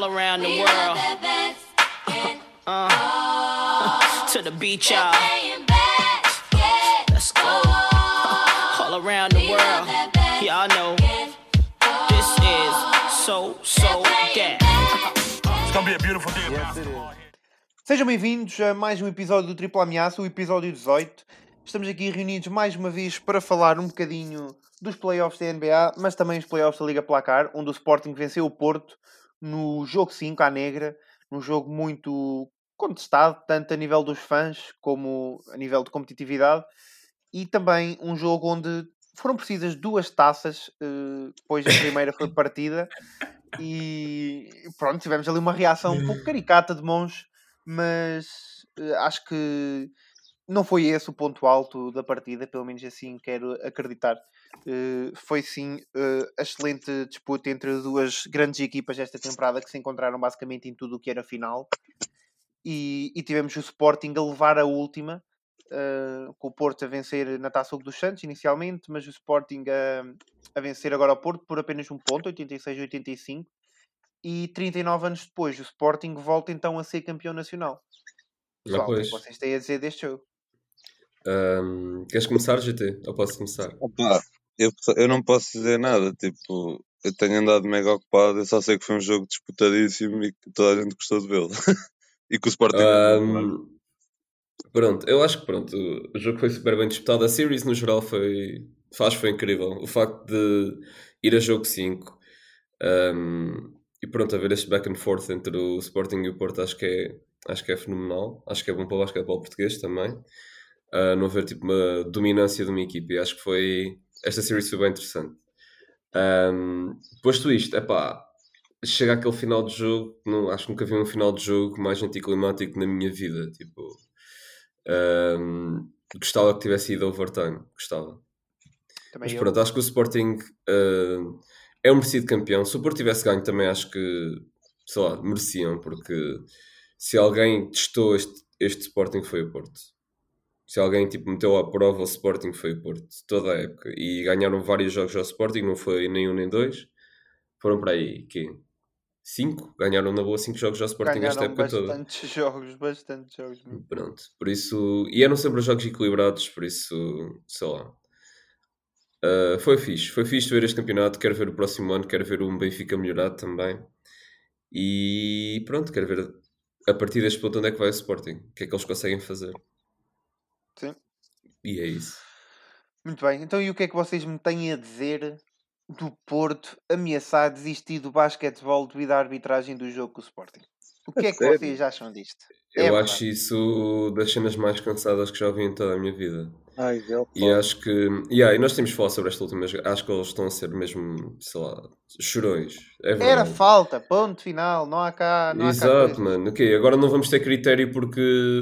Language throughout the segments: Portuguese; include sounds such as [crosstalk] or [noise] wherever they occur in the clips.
all around the world. Uh, to the beach, y'all. Let's go. All around the world. Y'all know this is so, so that. It's gonna be a beautiful day basketball. Sejam bem-vindos a mais um episódio do Tripla Ameaça, o episódio 18. Estamos aqui reunidos mais uma vez para falar um bocadinho dos playoffs da NBA, mas também os playoffs da Liga Placar, onde o Sporting venceu o Porto no jogo 5 à negra, num jogo muito contestado, tanto a nível dos fãs como a nível de competitividade, e também um jogo onde foram precisas duas taças, eh, depois a primeira foi partida, e pronto, tivemos ali uma reação um pouco caricata de mãos, mas eh, acho que não foi esse o ponto alto da partida, pelo menos assim quero acreditar. Eh, foi sim eh, a excelente disputa entre duas grandes equipas desta temporada que se encontraram basicamente em tudo o que era final. E, e tivemos o Sporting a levar a última, eh, com o Porto a vencer na Taça Hugo dos Santos inicialmente, mas o Sporting a, a vencer agora o Porto por apenas um ponto, 86-85. E 39 anos depois, o Sporting volta então a ser campeão nacional. Pessoal, o que é vocês têm a dizer deste jogo? Ahm, queres começar, GT? Ou posso começar? Opa, eu, eu não posso dizer nada, tipo, eu tenho andado mega ocupado, eu só sei que foi um jogo disputadíssimo e que toda a gente gostou de vê-lo. [laughs] e que o Sporting claro. Ahm, pronto, eu acho que pronto, o jogo foi super bem disputado. A series no geral foi, faz, foi incrível. O facto de ir a jogo 5 ahm, e pronto, haver este back and forth entre o Sporting e o Porto acho que é, acho que é fenomenal. Acho que é bom para o basquetebol português também. Ah, não haver tipo uma dominância de uma equipe. Acho que foi. Esta series foi bem interessante. Um, posto isto, é pá, chega aquele final de jogo, não, acho que nunca vi um final de jogo mais anticlimático na minha vida. Tipo, um, gostava que tivesse ido overtime, gostava. Também Mas eu. pronto, acho que o Sporting uh, é um merecido campeão. Se o Porto tivesse ganho, também acho que, sei lá, mereciam, porque se alguém testou este, este Sporting foi o Porto. Se alguém tipo, meteu à prova o Sporting foi o Porto, toda a época. E ganharam vários jogos ao Sporting, não foi nem um nem dois. Foram para aí, quê? Cinco? Ganharam na boa cinco jogos ao Sporting esta Ganharam época toda. bastantes [laughs] jogos, bastantes jogos. mesmo. Pronto, por isso. E eram sempre jogos equilibrados, por isso, sei lá. Ah, foi fixe, foi fixe ver este campeonato. Quero ver o próximo ano, quero ver um Benfica melhorado também. E pronto, quero ver a partir deste ponto onde é que vai o Sporting, o que é que eles conseguem fazer. Sim. E é isso. Muito bem, então e o que é que vocês me têm a dizer do Porto ameaçar desistir do basquetebol devido à arbitragem do jogo com o Sporting? O que é que sério? vocês acham disto? Eu É acho isso das cenas mais cansadas que já vi em toda a minha vida. Ai, ele, E acho que. Yeah, e nós temos falar sobre esta última. Acho que eles estão a ser mesmo, sei lá, chorões. É Era verdade. falta, ponto final, não há cá. Não há cá Exato, mano. Ok, agora não vamos ter critério porque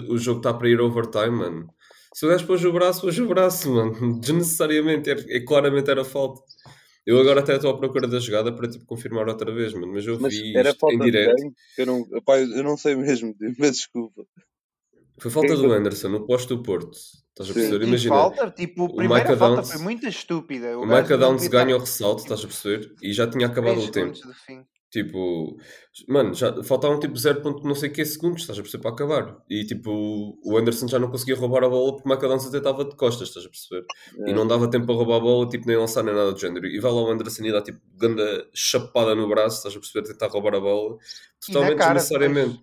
o jogo está para ir overtime, mano. Se o gajo pôs o braço, pôs o braço, mano. Desnecessariamente. É, é- claramente era falta. Eu agora até estou à procura da jogada para tipo, confirmar outra vez, mano. Mas eu Mas vi era isto falta em direto. Eu não, eu não sei mesmo, [laughs] mas desculpa. Foi falta Quem do foi? Anderson, no posto do Porto. Estás a perceber? Imagina. falta, tipo, a o primeira falta Downs- foi muito estúpida. O gajo Micah Downs ganha o ressalto, estás a perceber? E já tinha acabado 10 o tempo. Tipo, mano, já faltavam tipo 0. ponto não sei que segundos, estás a perceber, para acabar. E tipo, o Anderson já não conseguia roubar a bola porque o Downs até estava de costas, estás a perceber? E não dava tempo para roubar a bola, tipo, nem lançar nem nada do género. E vai lá o Anderson e dá tipo, ganda chapada no braço, estás a perceber, tentar roubar a bola. Totalmente desnecessariamente.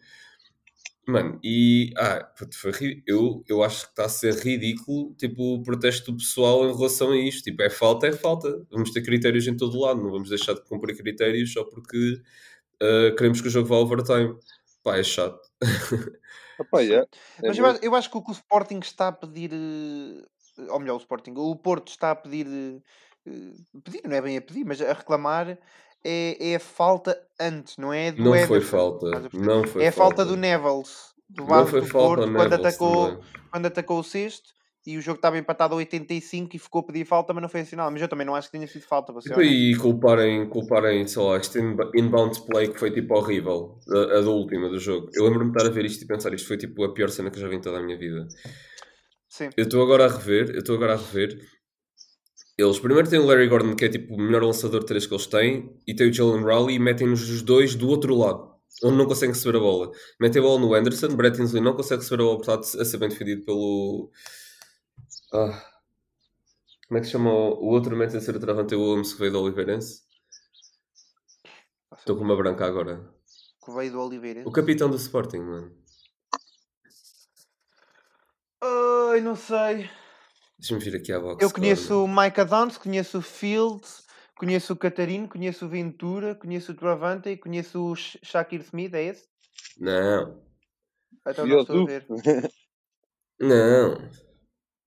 Mano, e ah, puto, foi eu, eu acho que está a ser ridículo tipo, o protesto do pessoal em relação a isto. Tipo, é falta, é falta. Vamos ter critérios em todo lado, não vamos deixar de cumprir critérios só porque ah, queremos que o jogo vá overtime. Pá, é chato. [laughs] Yeah, é Mas eu, acho- eu acho que o que o Sporting está a pedir, eh, ou melhor, o Sporting, o Porto está a pedir, eh, pedir, não é bem a pedir, mas a reclamar, é, é a falta antes, não é do Não foi falta, não foi é a falta falta. do Nevels, do Não foi do falta Porto, quando atacou, também. quando atacou o sexto, e o jogo estava empatado a 85 e ficou a pedir falta, mas não foi assinalado. Mas eu também não acho que tenha sido falta, Tipo, honesto. e culparem, culparem, sei lá, este inb- inbound play que foi tipo horrível, a, a da última do jogo. Eu lembro-me de estar a ver isto e pensar, isto foi tipo a pior cena que eu já vi em toda a minha vida. Sim. Eu estou agora a rever, eu estou agora a rever. Eles primeiro têm o Larry Gordon, que é tipo o melhor lançador de três que eles têm, e tem o Jalen Rowley e metem-nos os dois do outro lado. onde não conseguem receber a bola. Metem a bola no Anderson, Brett Tinsley não consegue receber a bola, portanto, a ser bem defendido pelo. Ah, como é que se chama o, outro médio terceiro travante, o Williams que veio do Oliveirense? Estou com uma branca agora. Que veio do Oliveira. O capitão do Sporting, mano. Ai, não sei. Deixa-me vir aqui à box. Eu conheço o Mike Adams, conheço o Fields, conheço o Catarino, conheço o Ventura, conheço o Travante e conheço o Sh- Shakir Smith, é esse? Não, Então E não eu, estou a ver. [laughs] não.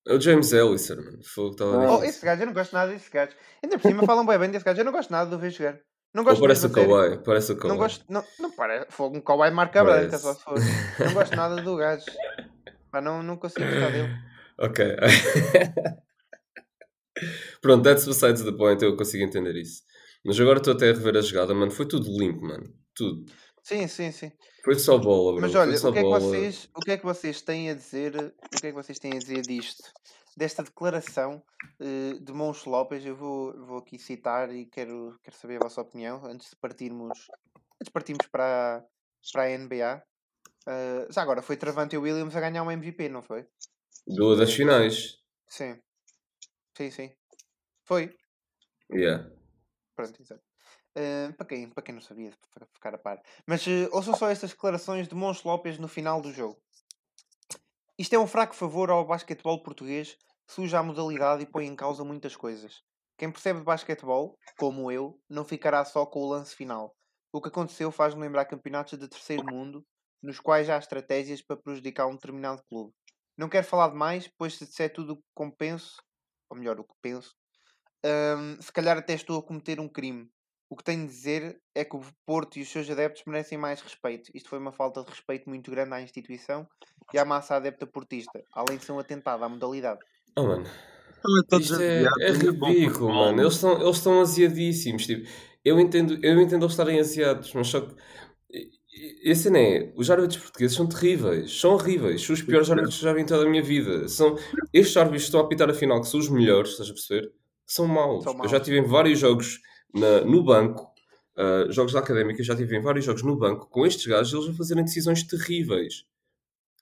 É o James Ellison, mano. Fogo, estava Ah. Oh, esse gajo, eu não gosto nada desse gajo. Ainda por cima falam bem bem desse gajo, eu não gosto nada de o ver jogar. Não Ou gosto parece o. Kawhi, parece o Kawhi. Não gosto, não, não parece. Fogo, um Kawhi marca branca, só se for. Não gosto nada do gajo. [laughs] Pá, não, não consigo gostar dele. Ok. [laughs] Pronto, that's besides the point, eu consigo entender isso. Mas agora estou até a rever a jogada, mano. Foi tudo limpo, mano. Tudo. Sim, sim, sim. Foi só bola, bro. Mas olha, o que, é que vocês, o que é que vocês têm a dizer? O que é que vocês têm a dizer disto? Desta declaração eh, de Moncho Lopes, eu vou, vou aqui citar e quero, quero saber a vossa opinião antes de partirmos, antes de partirmos para, para a NBA. Eh, já agora, foi Travante e Williams a ganhar um MVP, não foi? Duas das finais. Sim. Sim, sim. Foi. Yeah. Pronto, exato. Eh, para, quem, para quem não sabia, para ficar a par. Mas eh, ouçam só estas declarações de Moncho Lopes no final do jogo. Isto é um fraco favor ao basquetebol português, suja a modalidade e põe em causa muitas coisas. Quem percebe de basquetebol, como eu, não ficará só com o lance final. O que aconteceu faz-me lembrar campeonatos de terceiro mundo, nos quais há estratégias para prejudicar um determinado clube. Não quero falar demais, pois se disser tudo o que compenso, ou melhor, o que penso, hum, se calhar até estou a cometer um crime. O que tenho de dizer é que o Porto e os seus adeptos merecem mais respeito. Isto foi uma falta de respeito muito grande à instituição e à massa adepta portista, além de ser um atentado à modalidade. Oh, mano. Isto é, é não vão ridículo, mano. Eles estão, eles estão aziadíssimos. Tipo, eu entendo, eu entendo eles estarem aziados, mas só que. E- e- Esse não é. Os árbitros portugueses são terríveis. São horríveis. São os piores árbitros que já vi em toda a minha vida. São, estes árbitros que estão a apitar a final, que são os melhores, estás a perceber? São maus. São Eu maus. já tive em vários jogos na- no banco, ah, jogos da académica, já tive em vários jogos no banco com estes gajos, eles a fazerem decisões terríveis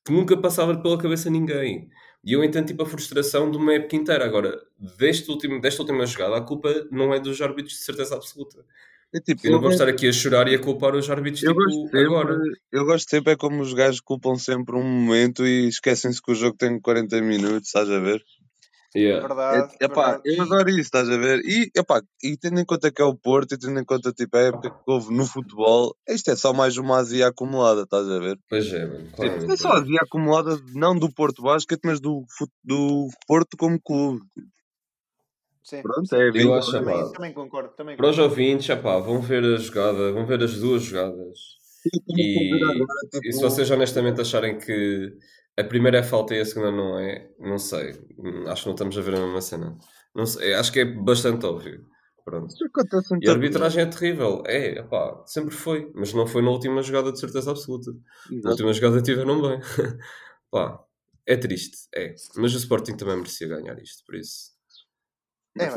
que nunca passava pela cabeça a ninguém. E eu entendo tipo a frustração de uma época inteira. Agora, deste último, desta última jogada, a culpa não é dos árbitros de certeza absoluta. É tipo, Eu não eu vou estar gosto- aqui a chorar e a culpar os árbitros Eu tipo, gosto, sempre, agora. eu gosto sempre é como os gajos culpam sempre um momento e esquecem-se que o jogo tem 40 minutos, estás a ver? Yeah. Verdade, É, epá, verdade. eu E- adoro isso, estás a ver? E, epá, e tendo em conta que é o Porto e tendo em conta tipo, a época que houve no futebol, isto é só mais uma azia acumulada, estás a ver? Pois é, mano. Tipo, claramente. é só azia acumulada não do Porto Basket, mas do, do Porto como clube. Sim, Pronto, é Eu acho, também, também concordo. Também para os ouvintes, vão ver a jogada, vão ver as duas jogadas. E, e se vocês honestamente acharem que a primeira é falta e a segunda não é, não sei. Hum, Acho que não estamos a ver a mesma cena. Não sei, acho que é bastante óbvio. Pronto. E a arbitragem é terrível. É, epá, sempre foi. Mas não foi na última jogada de certeza absoluta. Na Exato. última jogada tiveram bem. [laughs] Pá, é triste, é. Mas o Sporting também merecia ganhar isto, por isso. É.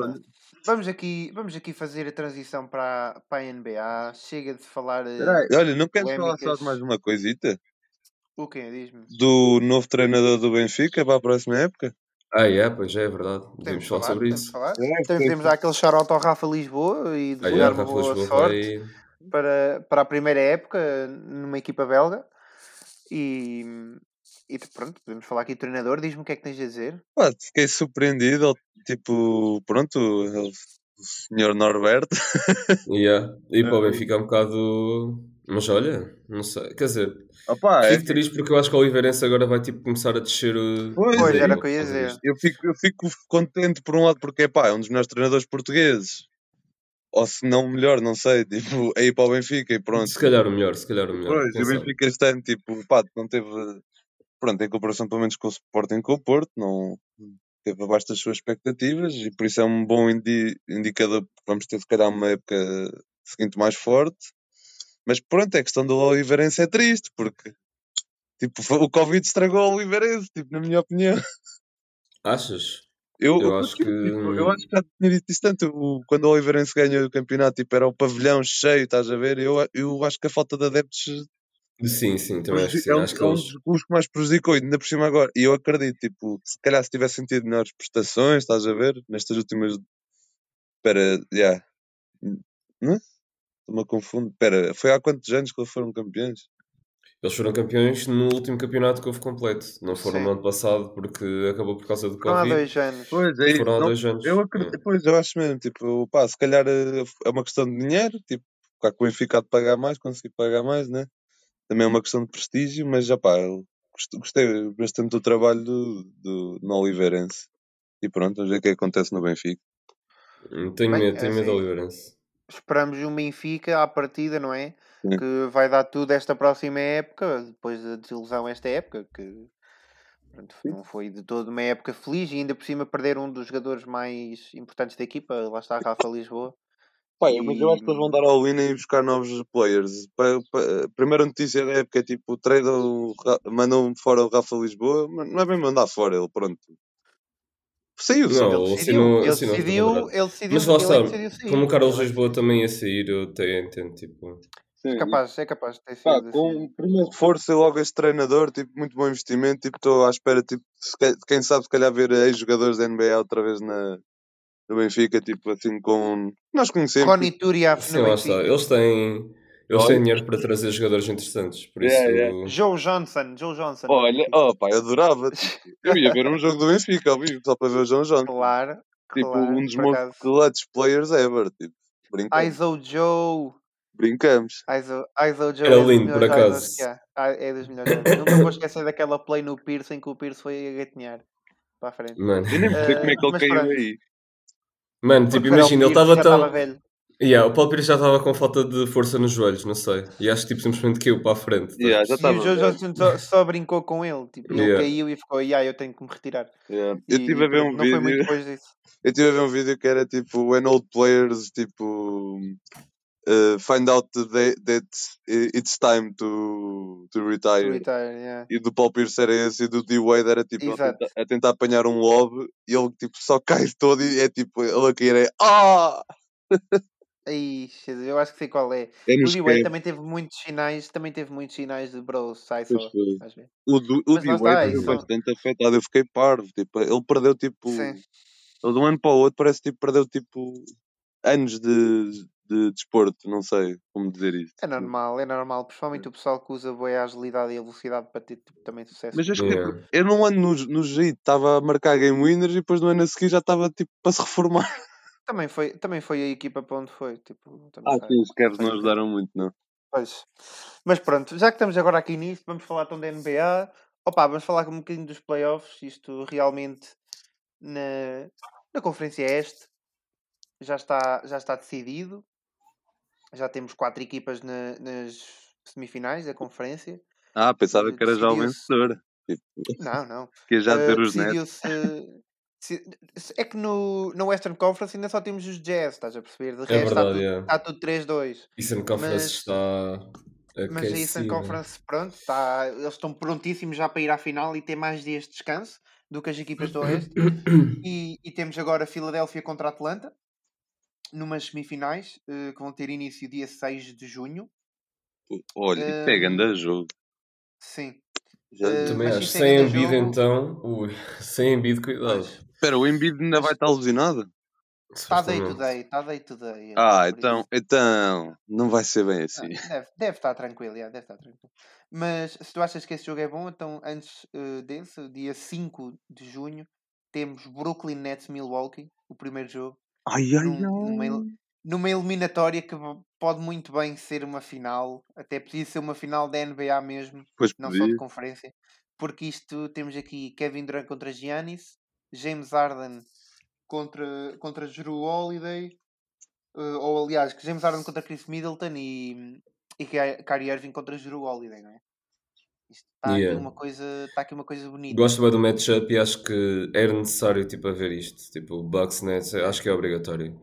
Vamos aqui, vamos aqui fazer a transição para, para a NBA. Chega de falar. eh, Peraí, Olha, não queres falar só de mais uma coisita? O quê? Diz-me. Do novo treinador do Benfica para a próxima época? Ah, é, pois é, é verdade. Podemos Temos de falar falar, sobre temos isso. falar. É, podemos dar aquele shout ao Rafa Lisboa e Ah, desejar uma Rafa boa Lisboa sorte vai. para, para a primeira época numa equipa belga. E, e pronto, podemos falar aqui do treinador. Diz-me o que é que tens a dizer. Pá, fiquei surpreendido. Tipo, pronto, o senhor Norberto. [laughs] Yeah. E para o. Benfica é um bocado. Mas olha, não sei. Quer dizer, Opá, é fico triste porque eu acho que o Oliveirense agora vai tipo, começar a descer o. Pois, Pois, é, era o que eu ia dizer. eu fico, eu fico contente por um lado porque pá, é um dos melhores treinadores portugueses. Ou se não o melhor, não sei, tipo, é ir para o Benfica e pronto. Se calhar o melhor, se calhar o melhor. Pois, o? Benfica este ano, tipo, pá, não teve. Pronto, em comparação pelo menos com o Sporting com o Porto, não teve abaixo das suas expectativas e por isso é um bom indi- indicador porque vamos ter se calhar uma época seguinte mais forte. Mas pronto, a questão do Oliveirense é triste porque tipo, o Covid estragou o Oliveirense, tipo, na minha opinião. Achas? Eu, Eu acho que- tipo, eu acho que já tinha dito isso tanto. o- quando o Oliveirense ganhou o campeonato, tipo, era o pavilhão cheio, estás a ver? Eu, eu acho que a falta de adeptos Sim, sim, também acho que sim. é um, Acho que é um dos clubes que mais prejudicou, ainda por cima agora. E eu acredito, tipo, se calhar se tivessem tido melhores prestações, estás a ver? Nestas últimas. Espera, já. Não? Estou-me a confundo. Espera, foi há quantos anos que eles foram campeões? Eles foram campeões no último campeonato que houve completo. Não foram Sim. no ano passado porque acabou por causa do Foram há Covid. dois anos. Pois é. Foram há Não, dois anos. eu acredito, É. pois eu acho mesmo, tipo, pá, se calhar eh, é uma questão de dinheiro, tipo, cá com o Benfica de pagar mais, conseguir pagar mais, né? Também é uma questão de prestígio, mas já pá, gostei bastante do trabalho do, do, no Oliveirense. E pronto, vamos ver o que acontece no Benfica. Hum, Tenho Bem, medo, é tenho medo do assim, Oliveirense. Esperamos um Benfica à partida, não é? Sim. Que vai dar tudo esta próxima época, depois da desilusão esta época, que pronto, não foi de todo uma época feliz e ainda por cima perder um dos jogadores mais importantes da equipa, lá está Rafa Lisboa. Pá, mas eu acho que eles vão dar ao win e buscar novos players. Pa- pa- a primeira notícia da época é tipo, trade o mandam fora o Rafa Lisboa, mas não é bem mandar fora, ele pronto. Saiu, sim. Não, Ele ele decidiu, ele assinou decidiu, ele decidiu, Mas lá é está, decidiu sair. como o Carlos é Lisboa também ia sair, eu até entendo, tipo... Sim, É capaz, é capaz de ter sido Pá, assim. com o primeiro reforço e logo este treinador, tipo, muito bom investimento, tipo, estou à espera, tipo, ca- quem sabe se calhar ver ex-jogadores da NBA outra vez na, no Benfica, tipo, assim, com... Nós conhecemos. Rony Turiaf Sim, lá está. Eles têm... Eles têm dinheiro para trazer jogadores interessantes, por isso... Yeah, yeah. Joe Johnson, Joe Johnson. Olha, oh pá, eu adorava, tipo, eu ia ver um jogo do Benfica ao vivo, só para ver o João Johnson. Claro, Tipo, claro, um dos meus acaso. clutch players ever, tipo, brincamos. Iso Joe. Brincamos. Iso, Iso Joe Era é lindo, por melhores acaso. Ah, É dos melhores jogadores. Nunca vou esquecer daquela play no Pierce em que o Pierce foi a gatinhar para a frente. Mano, Eu nem sei como é que ele caiu pronto. aí. Mano tipo, imagina, ele estava tão... estava velho. Yeah, o Paulo Pires já estava com falta de força nos joelhos, não sei. E acho que tipo, simplesmente caiu para a frente. tá? Yeah, já E estava o Joe. Johnson só, só brincou com ele. Tipo, ele Yeah. caiu e ficou, yeah, eu tenho que me retirar. Yeah. E, Eu estive a ver um não foi muito vídeo. depois disso. Eu estive a ver um vídeo que era tipo when old players tipo uh, find out that, that it's time to, to To retire. retire, yeah. E do Paul Pierce era esse e do D-Wade era tipo a tentar, a tentar apanhar um lob e ele tipo só cai todo e é tipo ele a cair é ah! [laughs] Jesus, eu acho que sei qual é. É O D-Wade também teve muitos sinais, também teve muitos sinais de bro, sai só. O, do- o D-Wade foi bastante afetado, eu fiquei parvo. Tipo, ele perdeu tipo. Sim. Ele de um ano para o outro parece tipo perdeu tipo anos de, de desporto, não sei como dizer isto. É normal, é normal. Principalmente o pessoal que usa boa agilidade e a velocidade para ter tipo, também sucesso. Mas eu acho que Yeah. tipo, eu num ano no, no GI estava a marcar game winners e depois no ano a seguir já estava tipo para se reformar. [laughs] Também, foi, também foi a equipa para onde foi. Tipo, Ah, sim, os Cavs não ajudaram muito, não. Pois. Mas pronto, já que estamos agora aqui nisto, vamos falar então da NBA. Opa, vamos falar um bocadinho dos playoffs. Isto realmente na, na Conferência Este já está, já está decidido. Já temos quatro equipas na- nas semifinais da conferência. Ah, pensava que era já o vencedor. Tipo, Não, não. [laughs] que já Eh, ter os netos. decidiu-se- se- É que no, no Western Conference ainda só temos os Jazz, estás a perceber? De É resto está verdade, tudo, está tudo 3-2. Eastern Conference Mas- está Mas a Eastern. Conference, pronto, tá, eles estão prontíssimos já para ir à final e ter mais dias de descanso do que as equipas do Oeste. [coughs] E, e temos agora Filadélfia contra Atlanta, numas semifinais, eh, que vão ter início dia 6 de junho. Olha, isso é grande jogo. Sim. Já- eh, Também acho. é Sem Embiid, jogo. então. Ui, [laughs] sem Embiid, cuidado. Espera, o Embiid ainda vai estar alucinado? Está day to day, está day to day. é, Ah, por então, isso. então, não vai ser bem Ah, assim. deve, deve estar tranquilo, yeah, deve estar tranquilo. Mas se tu achas que esse jogo é bom, então antes eh, desse, dia 5 de junho, temos Brooklyn Nets Milwaukee, o primeiro jogo. Ai, ai, num- numa, ai. numa eliminatória que pode muito bem ser uma final, até podia ser uma final da NBA mesmo, Pois não só de podia. conferência, porque isto temos aqui Kevin Durant contra Giannis, James Harden contra, contra Drew Holiday, eh, ou aliás, James Harden contra Chris Middleton e, e Ky- Kyrie Irving contra Drew Holiday, não é? Isto está Yeah. aqui uma coisa, está aqui uma coisa bonita. Gosto bem do matchup e acho que era necessário tipo, haver isto. Tipo, Bucks Nets, acho que é obrigatório.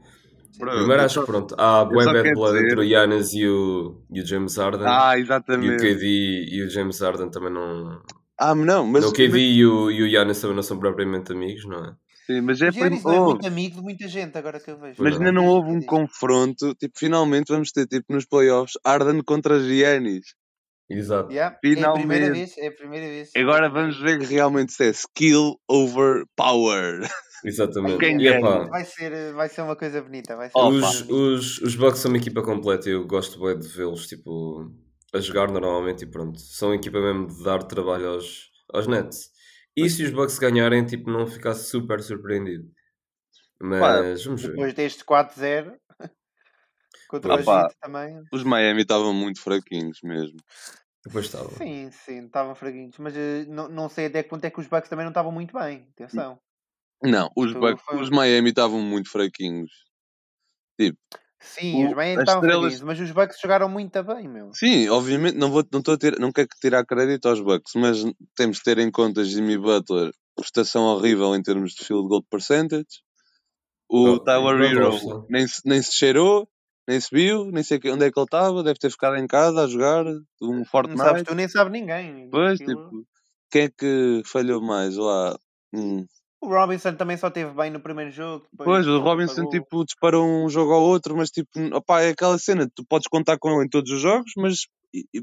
Bro, Primeiro eu acho que pronto, há bué bad blood dizer- entre o Giannis e o, e o James Harden. Ah, e o exatamente. KD e o James Harden também não. Ah, não, mas. o KD e o, e o Giannis também não são propriamente amigos, não é? Sim, mas é O prim- é muito amigo de muita gente, agora que eu vejo. Mas ainda não. não houve um confronto. Tipo, finalmente vamos ter, tipo, nos playoffs, Arden contra Giannis. Exato. Yeah, É a primeira Finalmente. vez, é a primeira vez. Agora vamos ver que realmente se é skill over power. Exatamente. Quem E, epá, Vai ser, vai ser uma coisa bonita. Vai ser Oh, os, os, os Bucks são uma equipa completa e eu gosto bem de vê-los tipo, a jogar normalmente e pronto. São uma equipa mesmo de dar trabalho aos, aos Nets. E se os Bucks ganharem, tipo, não ficar super surpreendido. Mas vamos ver. Depois deste 4-0 contra Ah, o pá. Egito também. Os Miami estavam muito fraquinhos mesmo. Depois estava. Sim, sim, estavam fraguinhos. Mas eh, não, não sei até que ponto é que os Bucks também não estavam muito bem. Atenção. Não, os, Bucks- foi- os Miami estavam muito fraquinhos. Sim, O- os Miami estavam estrelas- fraguinhos, mas os Bucks jogaram muito bem, meu. Sim, obviamente, não, vou, não, estou a ter, não quero tirar crédito aos Bucks, mas temos de ter em conta Jimmy Butler, prestação horrível em termos de field goal percentage. O Oh, Tyler Hero nem, se- nem se cheirou, nem se viu, nem sei onde é que ele estava, deve ter ficado em casa a jogar um Não sabes tu, nem sabe ninguém. Pois, Aquilo- tipo, quem é que falhou mais lá? Hum. O Robinson também só teve bem no primeiro jogo. Pois, o Robinson tipo, disparou um jogo ao outro, mas tipo, opá, é aquela cena, tu podes contar com ele em todos os jogos, mas,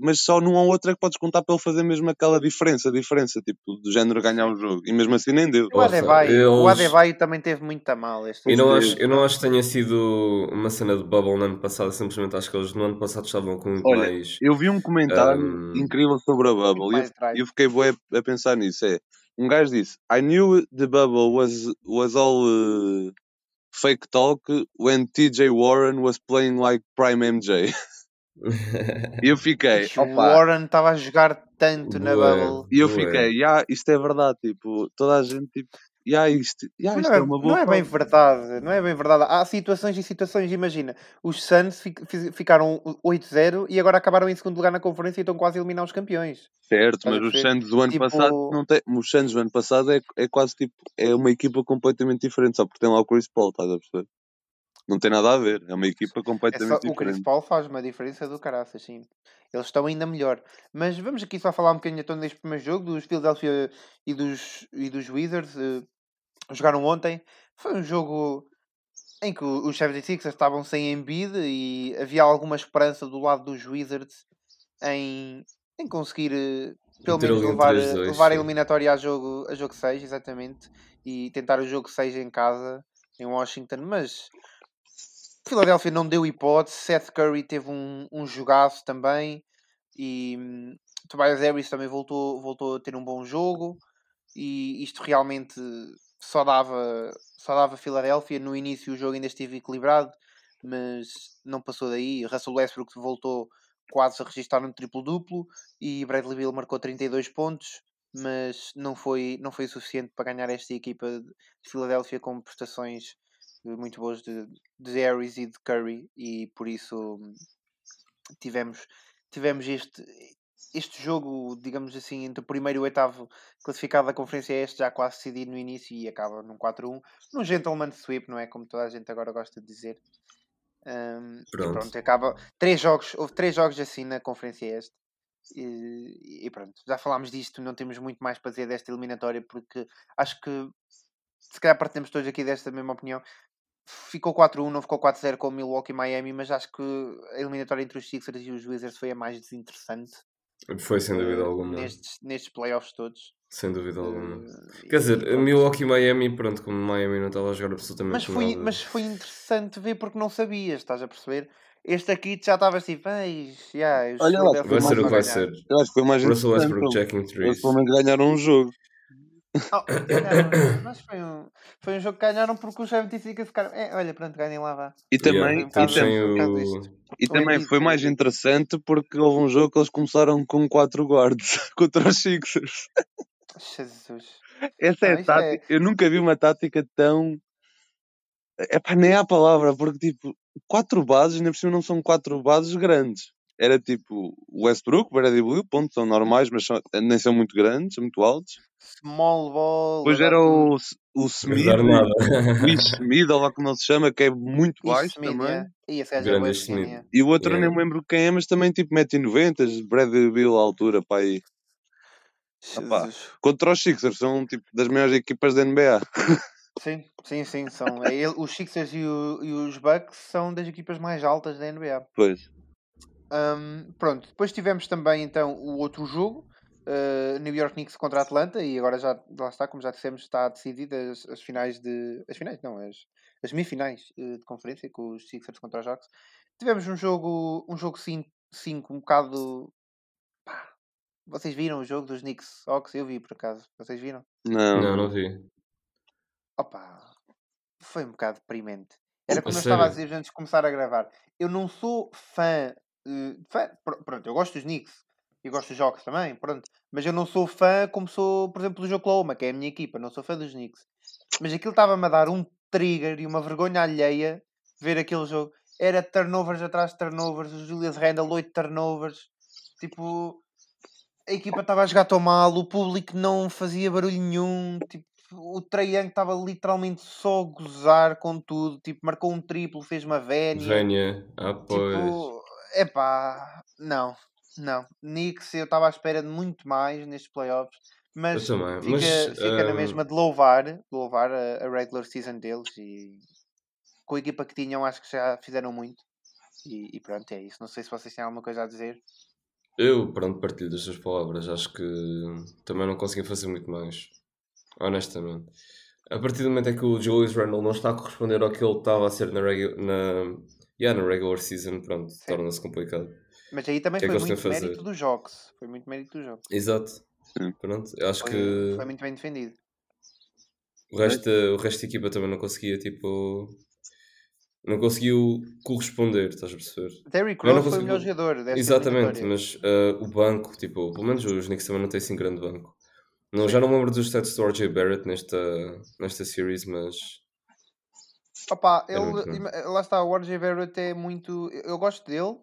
mas só num ou outro é que podes contar para ele fazer mesmo aquela diferença, diferença, tipo, do género ganhar o jogo. E mesmo assim nem deu. O o eles- Adebayo também teve muito a mal este Eu não, acho, eu não acho que tenha sido uma cena de bubble no ano passado, simplesmente acho que eles no ano passado estavam com muito Olha, mais. Eu vi um comentário Hum. incrível sobre a Bubble e eu, eu fiquei bué a pensar nisso. É, um gajo disse: I knew the bubble was, was all uh, fake talk when TJ Warren was playing like Prime MJ. E eu fiquei, [laughs] O Warren estava a jogar tanto na. Bubble. E eu fiquei, yeah, isto é verdade, tipo, toda a gente, tipo, yeah, isto, yeah, isto não é, é, uma não boa é bem prova." verdade, não é bem verdade. Há situações e situações, imagina. Os Suns ficaram 8-0 e agora acabaram em segundo lugar na conferência e estão quase a eliminar os campeões. Certo, Estás mas os? Santos do ano Tipo- passado não tem, os Santos do ano passado é, é quase tipo, é uma equipa completamente diferente, só porque tem lá o Chris Paul, estás a perceber? Não tem nada a ver, é uma equipa É só, completamente o Chris diferente. Paul faz uma diferença do caraças, sim. Eles estão ainda melhor. Mas vamos aqui só falar um bocadinho então deste primeiro jogo, dos Philadelphia e dos, e dos Wizards. eh, jogaram ontem. Foi um jogo em que os 76ers estavam sem Embiid e havia alguma esperança do lado dos Wizards em, em conseguir eh, pelo menos levar, 3-2, levar a eliminatória a jogo, a jogo 6, exatamente, e tentar o jogo 6 em casa, em Washington, mas Philadelphia não deu hipótese, Seth Curry teve um, um jogaço também e hum, Tobias Harris também voltou, voltou a ter um bom jogo e isto realmente só dava só dava Philadelphia no início o jogo ainda esteve equilibrado mas não passou daí. Russell Westbrook voltou quase a registrar um triplo duplo e Bradley Beal marcou 32 pontos mas não foi não foi suficiente para ganhar esta equipa de Philadelphia com prestações muito boas de, de Harris e de Curry. E por isso hum, tivemos tivemos este este jogo, digamos assim, entre o primeiro e o oitavo classificado da Conferência Este, já quase decidido no início e acaba num 4-1, num gentleman sweep, não é? Como toda a gente agora gosta de dizer. Um, e Pronto. pronto, acaba. Três jogos, houve três jogos assim na Conferência Este. E, e pronto, já falámos disto, não temos muito mais para dizer desta eliminatória, porque acho que se calhar partilhamos todos aqui desta mesma opinião. Ficou 4-1, não ficou 4-0 com o Milwaukee e Miami, mas acho que a eliminatória entre os Sixers e os Wizards foi a mais desinteressante Foi sem dúvida eh, alguma. nestes, nestes playoffs todos. Sem dúvida alguma. Eh, Quer e dizer, pronto. Milwaukee e Miami, pronto, como Miami não estava a jogar absolutamente mas foi, nada. mas foi interessante ver porque não sabias, estás a perceber? Este aqui já estava assim, "Eis, já, os Olha lá, Vai ser o que vai ganhar." ser. Eu acho que foi mais Russell. Westbrook Eles checking eles threes. pelo menos ganharam um jogo. Oh, [coughs] ganharam, mas foi um, foi um jogo que ganharam porque os 75 ficaram. É, olha, pronto, ganhem lá, vá. E também, Yeah, um e, o... e também foi mais interessante porque houve um jogo que eles começaram com quatro guards [laughs] contra os Sixers. Jesus. Essa é Não, a é- tática. Eu nunca vi uma tática tão. Epá, nem há palavra, porque tipo, quatro bases, ainda por cima não são quatro bases grandes. Era tipo Westbrook, Bradley Blue, ponto, são normais, mas são- nem são muito grandes, são muito altos. Small ball. Depois era o, o Smith, o Smith, ou lá como ele se chama, que é muito baixo Smith, também. yeah. E esse gajo é Smith. E o outro eu Yeah. nem me lembro quem é, mas também tipo mete em 90, Bradley Bill à altura, pá, aí. Jesus. Contra os Sixers, são tipo das maiores equipas da NBA. Sim, sim, sim. São, é ele- os Sixers e, o- e os Bucks são das equipas mais altas da NBA. Pois. Ahm, pronto, depois tivemos também então o outro jogo, eh, New York Knicks contra Atlanta, e agora já lá está, como já dissemos, está decididas as finais de. As finais, não, as, as semifinais eh, de conferência com os Sixers contra os Jacks. Tivemos um jogo, um jogo 5 um bocado. pá, Vocês viram o jogo dos Knicks Hawks? Eu vi por acaso. Vocês viram? Não. Não, não vi. Opa, foi um bocado deprimente. Era como eu estava a dizer antes de começar a gravar. Eu não sou fã. Eh, fã pr- pronto, eu gosto dos Knicks e gosto dos jogos também, pronto. Mas eu não sou fã como sou, por exemplo, do Oklahoma, que é a minha equipa. Não sou fã dos Knicks. Mas aquilo estava-me a dar um trigger e uma vergonha alheia ver aquele jogo. Era turnovers atrás de turnovers. O Julius Randle, 8 turnovers. Tipo, a equipa estava a jogar tão mal, o público não fazia barulho nenhum, tipo, o Young estava literalmente só a gozar com tudo, tipo, marcou um triplo, fez uma vénia, Venha. Ah, pois. tipo, epá, não, não, Knicks eu estava à espera de muito mais nestes playoffs, mas também. fica, Mas. fica na ah, mesma de louvar, de louvar a, a regular season deles e com a equipa que tinham acho que já fizeram muito e, e pronto, é isso, não sei se vocês têm alguma coisa a dizer. Eu, pronto, partilho das suas palavras. Acho que também não consegui fazer muito mais. Honestamente. A partir do momento em que o Julius Randle não está a corresponder ao que ele estava a ser na, na, yeah, na regular season, pronto, torna-se complicado. Mas aí também que é foi eles muito mérito dos jogos. Foi muito mérito dos jogos. Exato. Sim. Pronto, eu acho Foi, que foi muito bem defendido. o resto, o resto da equipa também não conseguia, tipo. Não conseguiu corresponder, estás a perceber? Não Rose foi o melhor jogador Exatamente, mas ah, o banco, tipo, pelo menos os Knicks também não têm assim grande banco. Não, já não me lembro dos stats do RJ Barrett nesta, nesta series, mas Opa, muito ele, lá está, o RJ Barrett é muito. Eu eu gosto dele,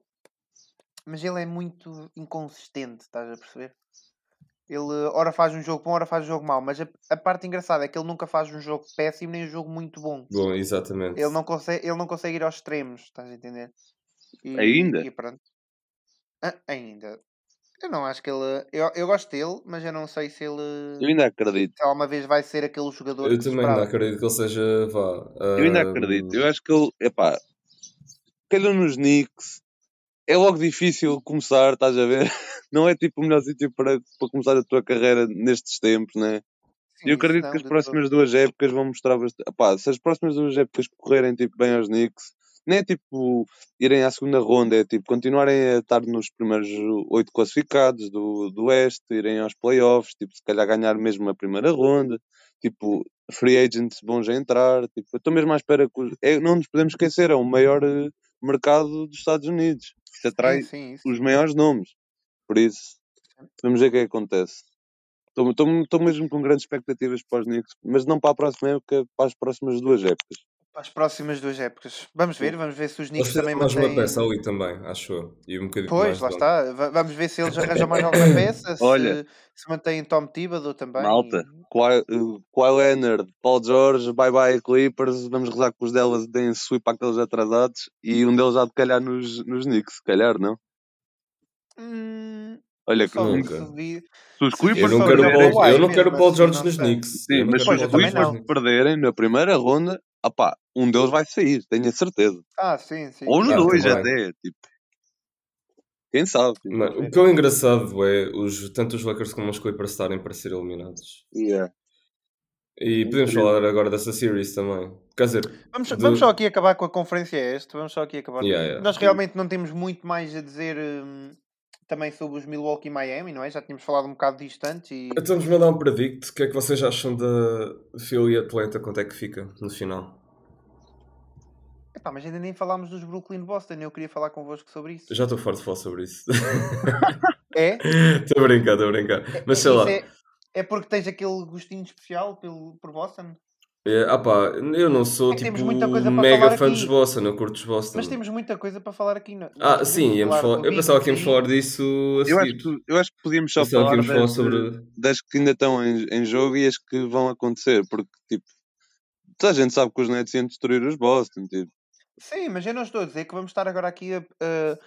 mas ele é muito inconsistente, estás a perceber? Ele ora faz um jogo bom, ora faz um jogo mau, mas a, a parte engraçada é que ele nunca faz um jogo péssimo nem um jogo muito bom. bom, exatamente. Ele não consegue, ele não consegue ir aos extremos, estás a entender? E, Ainda? E pronto. Ah, ainda. Eu não acho que ele. Eu, eu gosto dele, mas eu não sei se ele. Eu ainda acredito. se alguma vez vai ser aquele jogador Eu também ainda acredito que ele seja, vá. Eu ainda ah, acredito. Eu acho que ele, epá, calhou nos Knicks. É logo difícil começar, estás a ver? [laughs] Não é tipo o melhor sítio para, para começar a tua carreira nestes tempos, né? Sim, Eu acredito que as próximas duas épocas vão mostrar bastante. Epá, se as próximas duas épocas correrem tipo, bem aos Knicks, não é tipo irem à segunda ronda, é tipo continuarem a estar nos primeiros oito classificados do, do Oeste, irem aos playoffs, tipo, se calhar ganhar mesmo a primeira ronda, tipo, free agents bons a entrar, tipo, eu estou mesmo à espera que é, não nos podemos esquecer, é o maior eh, mercado dos Estados Unidos. Isto atrai Sim, sim, isso. os maiores nomes. Por isso, vamos ver o que é que acontece. Estou mesmo com grandes expectativas para os Knicks, mas não para a próxima época, para as próximas duas épocas. Para as próximas duas épocas. Vamos ver, vamos ver se os Knicks também mais uma mantêm. peça ali também, acho eu. E um bocadinho Pois, mais lá está. Va- Vamos ver se eles [laughs] arranjam mais alguma peça, se, Olha. se mantém Tom Thibodeau também. Malta, Kawhi, Kawhi Leonard, Paul George, bye bye Clippers, vamos rezar que os delas deem sweep àqueles atrasados e um deles há de calhar nos, nos Knicks, se calhar, não? Hum, Olha, que se nunca. se os se Clippers Eu não quero, Paul, eu não quero Paul assim, George nos. Knicks. Sim, mas se os Clippers perderem na primeira ronda, apá, um deles vai sair, tenho a certeza. Ah, sim, sim. Ou os Ah, dois até, tipo. Quem sabe? tipo. Mano, o que é engraçado é os, tanto os Lakers como os Clippers estarem para ser eliminados. Yeah. E podemos Incrível. falar agora dessa series também. Quer dizer, Vamos, do- vamos só aqui acabar com a conferência este. Vamos só aqui acabar. Yeah, yeah. Nós realmente não temos muito mais a dizer hum, também sobre os Milwaukee e Miami, não é? Já tínhamos falado um bocado disto antes e então vamos mandar um predict. O que é que vocês acham da Philly e Atlanta? Quanto é que fica no final? Epá, mas ainda nem falámos dos Brooklyn Boston. Eu queria falar convosco sobre isso. Já estou farto de falar sobre isso. [laughs] [laughs] É? Estou a brincar, estou a brincar. Mas sei Isso lá. É, é porque tens aquele gostinho especial pelo, por Boston? É, ah pá, eu não sou É tipo temos muita coisa para mega falar fã aqui. dos Boston, eu curto os Boston. Mas temos muita coisa para falar aqui. Não? Ah, Nós sim, íamos falar. Eu pensava que íamos falar disso a Eu acho, seguir. que, eu acho que podíamos só Pensava que falar, íamos falar das, sobre. das que ainda estão em, em jogo e as que vão acontecer, porque tipo, toda a gente sabe que os Nets iam destruir os Boston, tipo. Sim, mas eu não estou a dizer que vamos estar agora aqui a, a-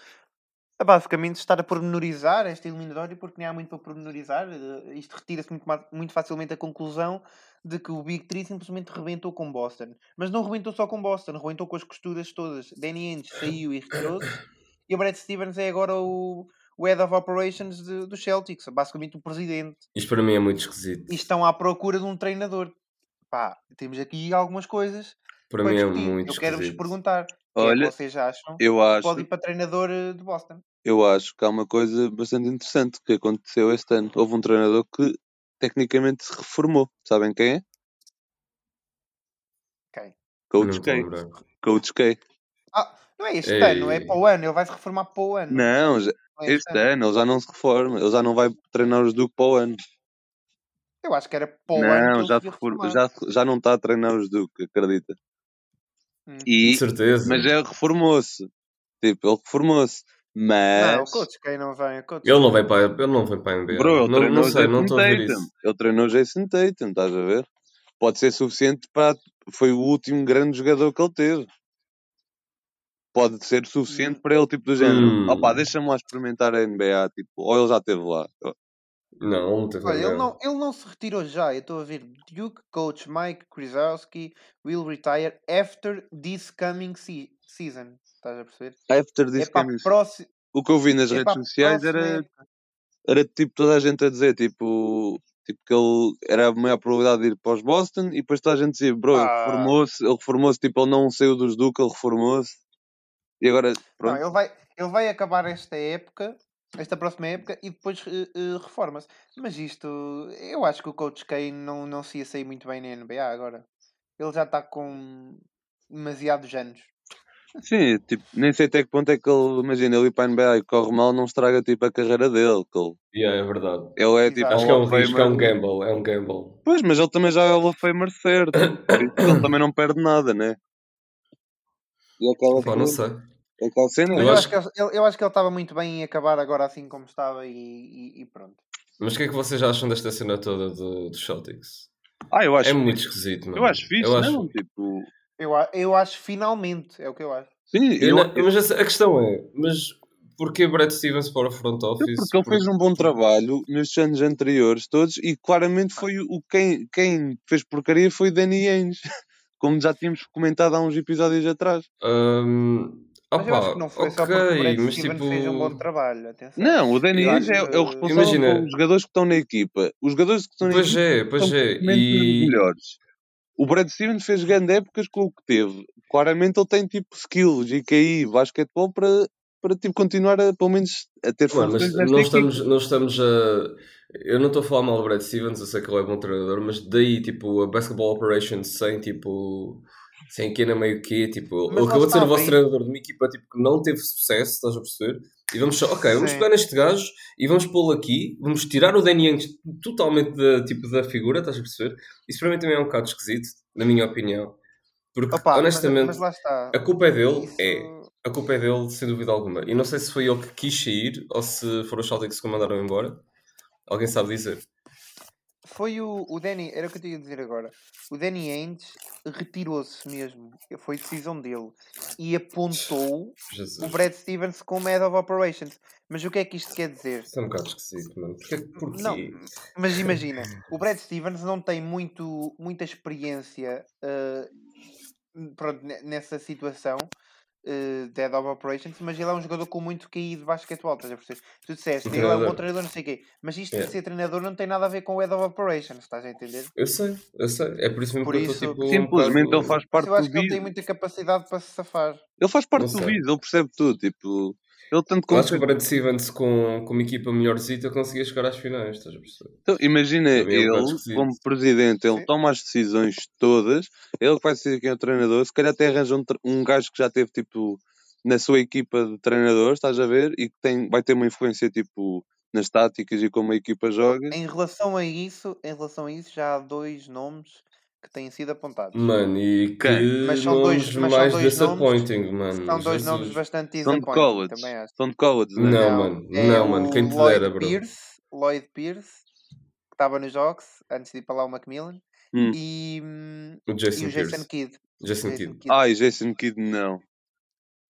É basicamente estar a pormenorizar esta eliminatória porque nem há muito para pormenorizar. eh, Isto retira-se muito, muito facilmente a conclusão de que o Big Three simplesmente rebentou com Boston. Mas não rebentou só com Boston, rebentou com as costuras todas. Danny Ainge saiu e retirou-se. E o Brad Stevens é agora o, o Head of Operations de- do Celtics, basicamente o presidente. Isto para mim é muito esquisito. E estão à procura de um treinador. Pá, temos aqui algumas coisas Para para mim é muito Eu quero-vos esquisito. perguntar Olha, que vocês acham eu acho, pode ir para treinador eh, de Boston. eu acho que há uma coisa bastante interessante que aconteceu este ano. Houve um treinador que tecnicamente se reformou. Sabem quem é? Quem? Coach Não K. Coach K. Ah, não é este ano, é Ei. para o ano. Ele vai se reformar para o ano. Não, já- Não é este ano ele já não se reforma. Ele já não vai treinar os Duke para o ano. Eu acho que era para o ano que Não, já, já, já não está a treinar os Duke, acredita. Hum. E, certeza. mas ele reformou-se. Tipo, ele reformou-se. Não, o Mas. coach quem não vem, coach Ele não quem- vai para, ele não vai para a NBA. Bro, ele não, treinou não sei, não Jason estou a ver Tatum. isso. Ele treinou Jason Tatum, estás a ver? Pode ser suficiente para. Foi o último grande jogador que ele teve. Pode ser suficiente para ele, tipo do género. Hum. Opá, deixa-me lá experimentar a NBA, tipo, ou ele já esteve lá. Não, ele não teve Olha, ele não, ele não se retirou já. Eu estou a ver Duke, coach Mike Krzyzewski will retire after this coming se- season. Estás a perceber? After É this a coming- próxima. O que eu vi nas É redes sociais próxima era, era tipo toda a gente a dizer, tipo, tipo que ele era a maior probabilidade de ir para os Boston e depois toda a gente dizia, bro, ele Ah. reformou-se, ele reformou-se, tipo, ele não saiu dos Duke, ele reformou-se. E agora, Não, pronto. ele vai, ele vai acabar esta época, esta próxima época, e depois eh, eh, reforma-se. Mas isto, eu acho que o Coach K não, não se ia sair muito bem na NBA agora. Ele já está com demasiados anos. Sim, tipo, nem sei até que ponto é que ele, imagina, ele ir para a NBA e corre mal, não estraga tipo a carreira dele. Que ele, Yeah, é verdade. ele é tipo. Exato. Acho que é um risco, é um gamble, é um gamble. Pois, mas ele também já é Hall of Famer certo. Ele [coughs] também não perde nada, né? E aquela Pá, não cena, sei. aquela cena Eu eu, acho que ele, eu acho que ele estava muito bem em acabar agora assim como estava e, e- e pronto. Mas o que é que vocês acham desta cena toda do, dos Celtics? Ah, eu acho, É muito esquisito, mano. eu acho fixe, Eu acho- não? Tipo, Eu, eu acho finalmente, é o que eu acho. sim, Eu não- mas essa- a questão é, mas porquê Brad Stevens para o front office? porque ele fez um bom trabalho nestes anos anteriores todos e claramente foi o quem, quem fez porcaria foi Danny Ainge, [laughs] como já tínhamos comentado há uns episódios atrás. Hum, Mas eu acho que não foi só porque o Brad mas Stevens tipo... fez um bom trabalho. Atenção. Não, o Danny Ainge é, é o responsável Imagina- pelos jogadores que estão na equipa. Os jogadores que estão na Pois equipa é, pois são é. E... melhores. O Brad Stevens fez grandes épocas com o que teve. Claramente ele tem tipo skills, IQI, basquetebol para, para tipo, continuar a, pelo menos a ter Mano, mas não equipa. estamos, não estamos a. Eu não estou a falar mal do Brad Stevens, eu sei que ele é bom treinador, mas daí, tipo, a basketball operations sem, tipo, sem que na meio que, tipo, Mas ele acabou de ser o vosso treinador de uma equipa, tipo, que não teve sucesso, estás a perceber? E vamos só, ok, vamos Sim. pegar neste gajo e vamos pô-lo aqui, vamos tirar o Danny Ainge totalmente da, tipo, da figura, estás a perceber? Isso para mim também é um bocado esquisito, na minha opinião. Porque, Opa, mas- honestamente, mas, está. a culpa é dele, Isso- é. A culpa é dele, sem dúvida alguma. E não sei se foi ele que quis sair ou se foram os Celtics que o mandaram embora. Alguém sabe dizer. Foi o, o Danny, era o que eu tinha a dizer agora. O Danny Ainge retirou-se mesmo. Foi decisão dele. E apontou o Jesus. Brad Stevens como Head of Operations. Mas o que é que isto quer dizer? Isso é um bocado esquisito, mano. Porquê? Porquê? Não, mas imagina, o Brad [laughs] Stevens não tem muito, muita experiência eh, pronto, ne- nessa situação eh, de Head of Operations, mas ele é um jogador com muito QI de basquetebol, estás a perceber? Tu disseste, ele é um bom Treinador. não sei o quê, mas isto É. de ser treinador não tem nada a ver com o Head of Operations, estás a entender? Eu sei, eu sei. É por isso mesmo Por que eu isso, estou tipo. um Simplesmente bocado- ele faz parte eu acho do que ele tem muita capacidade para se safar. Ele faz parte do business, ele percebe tudo. Tipo, ele tanto Eu acho que o consegue. Brad Stevens com, com uma equipa melhorzita conseguia chegar às finais, estás a perceber? Então, imagina Para é um ele, como presidente, ele Sim. toma as decisões todas, ele que vai ser quem é o treinador, se calhar até arranja um, um gajo que já teve tipo na sua equipa de treinadores, estás a ver, e que tem, vai ter uma influência tipo nas táticas e como a equipa joga. Em relação a isso, em relação a isso, já há dois nomes que têm sido apontados. Mano, e que? Mas são dois- nomes mas são mais dois disappointing, mano. São dois Jesus. nomes bastante São de disappointing, college. também acho. São de college, né? Não, mano. é Não, mano. Quem te dera, bro. Pierce, Lloyd Pierce, que estava nos Hawks, antes de ir para lá o Macmillan, Hum. e, hum, O e Jason o Jason. Kidd. Jason Jason Kidd. Kidd. Ai, Jason Kidd, não.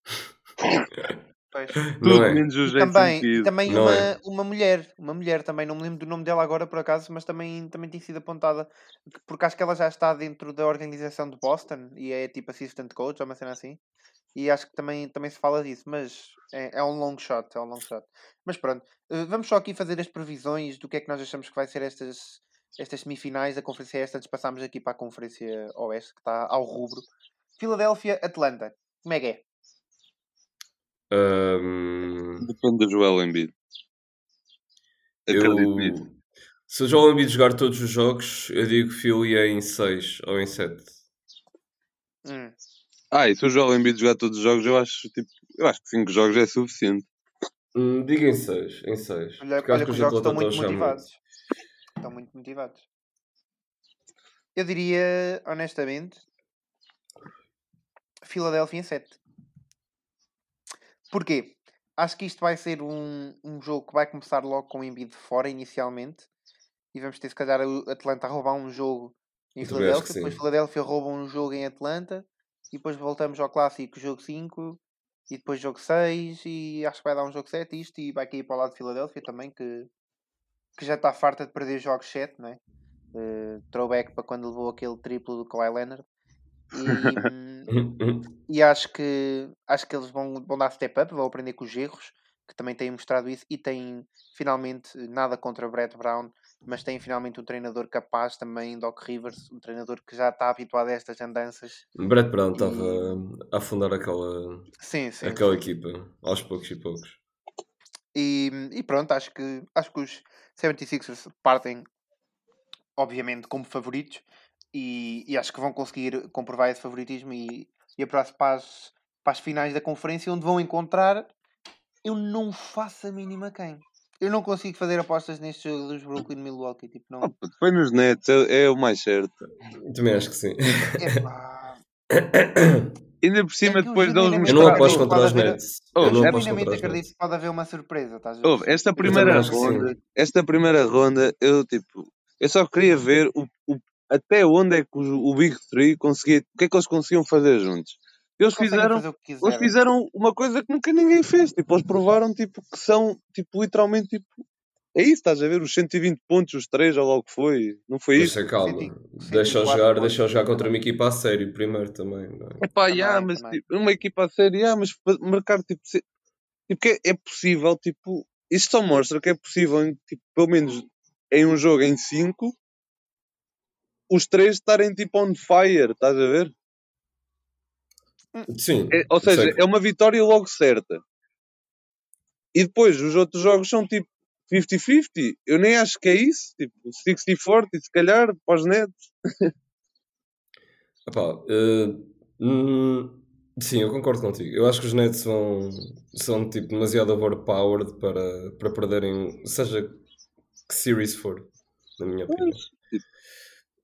[laughs] [laughs] Pois. [laughs] Tudo é? menos o E Jason também, também Não uma, é? uma mulher, uma mulher também, não me lembro do nome dela agora por acaso, mas também, também tem sido apontada, porque acho que ela já está dentro da organização de Boston e é tipo assistant coach ou uma cena assim. E acho que também, também se fala disso, mas é, é um long shot, é um long shot. Mas pronto, eh, vamos só aqui fazer as previsões do que é que nós achamos que vai ser estas, estas semifinais da Conferência Este, antes de passarmos aqui para a Conferência Oeste, que está ao rubro. Filadélfia, Atlanta, como é que é? Ahm, Depende do Joel Embiid. Acredito nisso. eu, se o Joel Embiid jogar todos os jogos, eu digo que Philly é em 6 ou em 7. Hum. Ah, e se o Joel Embiid jogar todos os jogos, eu acho, tipo, eu acho que 5 jogos é suficiente. Hum, diga em 6, em 6. Olha, Porque olha acho que os os jogos estão muito motivados. Estão muito motivados. Eu diria, honestamente, Filadélfia em 7. Porquê? Acho que isto vai ser um, um jogo que vai começar logo com o Embiid fora inicialmente. E vamos ter se calhar o Atlanta a roubar um jogo em Filadélfia. Depois. Filadélfia rouba um jogo em Atlanta. E depois voltamos ao clássico jogo 5. E depois jogo 6. E acho que vai dar um jogo 7 isto. E vai cair para o lado de Filadélfia também. Que, que já está farta de perder jogos 7, não é? Uh, throwback para quando levou aquele triplo do Kawhi Leonard. E, [laughs] hum, [laughs] e acho que acho que eles vão, vão dar step up, vão aprender com os erros, que também têm mostrado isso, e têm finalmente nada contra Brett Brown, mas têm finalmente um treinador capaz também, Doc Rivers, um treinador que já está habituado a estas andanças. Brett Brown E- estava a afundar aquela, Sim, sim. aquela sim. equipa, aos poucos e poucos. E, e pronto, acho que, acho que os 76ers partem, obviamente, como favoritos e, e acho que vão conseguir comprovar esse favoritismo e, e aproximar para as, para as finais da conferência, onde vão encontrar. Eu não faço a mínima quem. Eu não consigo fazer apostas neste jogo dos Brooklyn Milwaukee. Tipo, não. Oh, [laughs] Foi nos Nets, é, é o mais certo. Também acho que sim. [coughs] Ainda por cima, É depois deles genuinamente Eu não aposto contra os Nets. Oh, Eu não é aposto genuinamente contra os acredito Nets. que pode haver uma surpresa. Estás a ver? Esta primeira ronda, esta primeira ronda, eu tipo, eu só queria ver o, o- até onde é que o, o Big Three conseguia, o que é que eles conseguiam fazer juntos. Eles fizeram, eles fizeram uma coisa que nunca ninguém fez, tipo, eles provaram tipo que são, tipo, literalmente tipo, é isso, estás a ver, os 120 pontos, os 3, ou lá o que foi, não foi isso? é calma. Cento e- Deixa-o 104 jogar, deixa jogar contra uma equipa a sério primeiro também. Não é? Epá, Também, yeah, mas também. tipo, uma equipa a sério, yeah, mas para marcar tipo, se- tipo que é, é possível, tipo, isto só mostra que é possível, em, tipo, pelo menos em um jogo em 5, os três estarem tipo on fire, estás a ver? Sim. É- ou seja, sei. é uma vitória logo certa. E depois os outros jogos são tipo 50-50. Eu nem acho que é isso, tipo 60-40, se calhar, para os Nets. Epá, hum, sim, eu concordo contigo. Eu acho que os Nets vão, são tipo, demasiado overpowered para, para perderem, seja que series for, na minha opinião.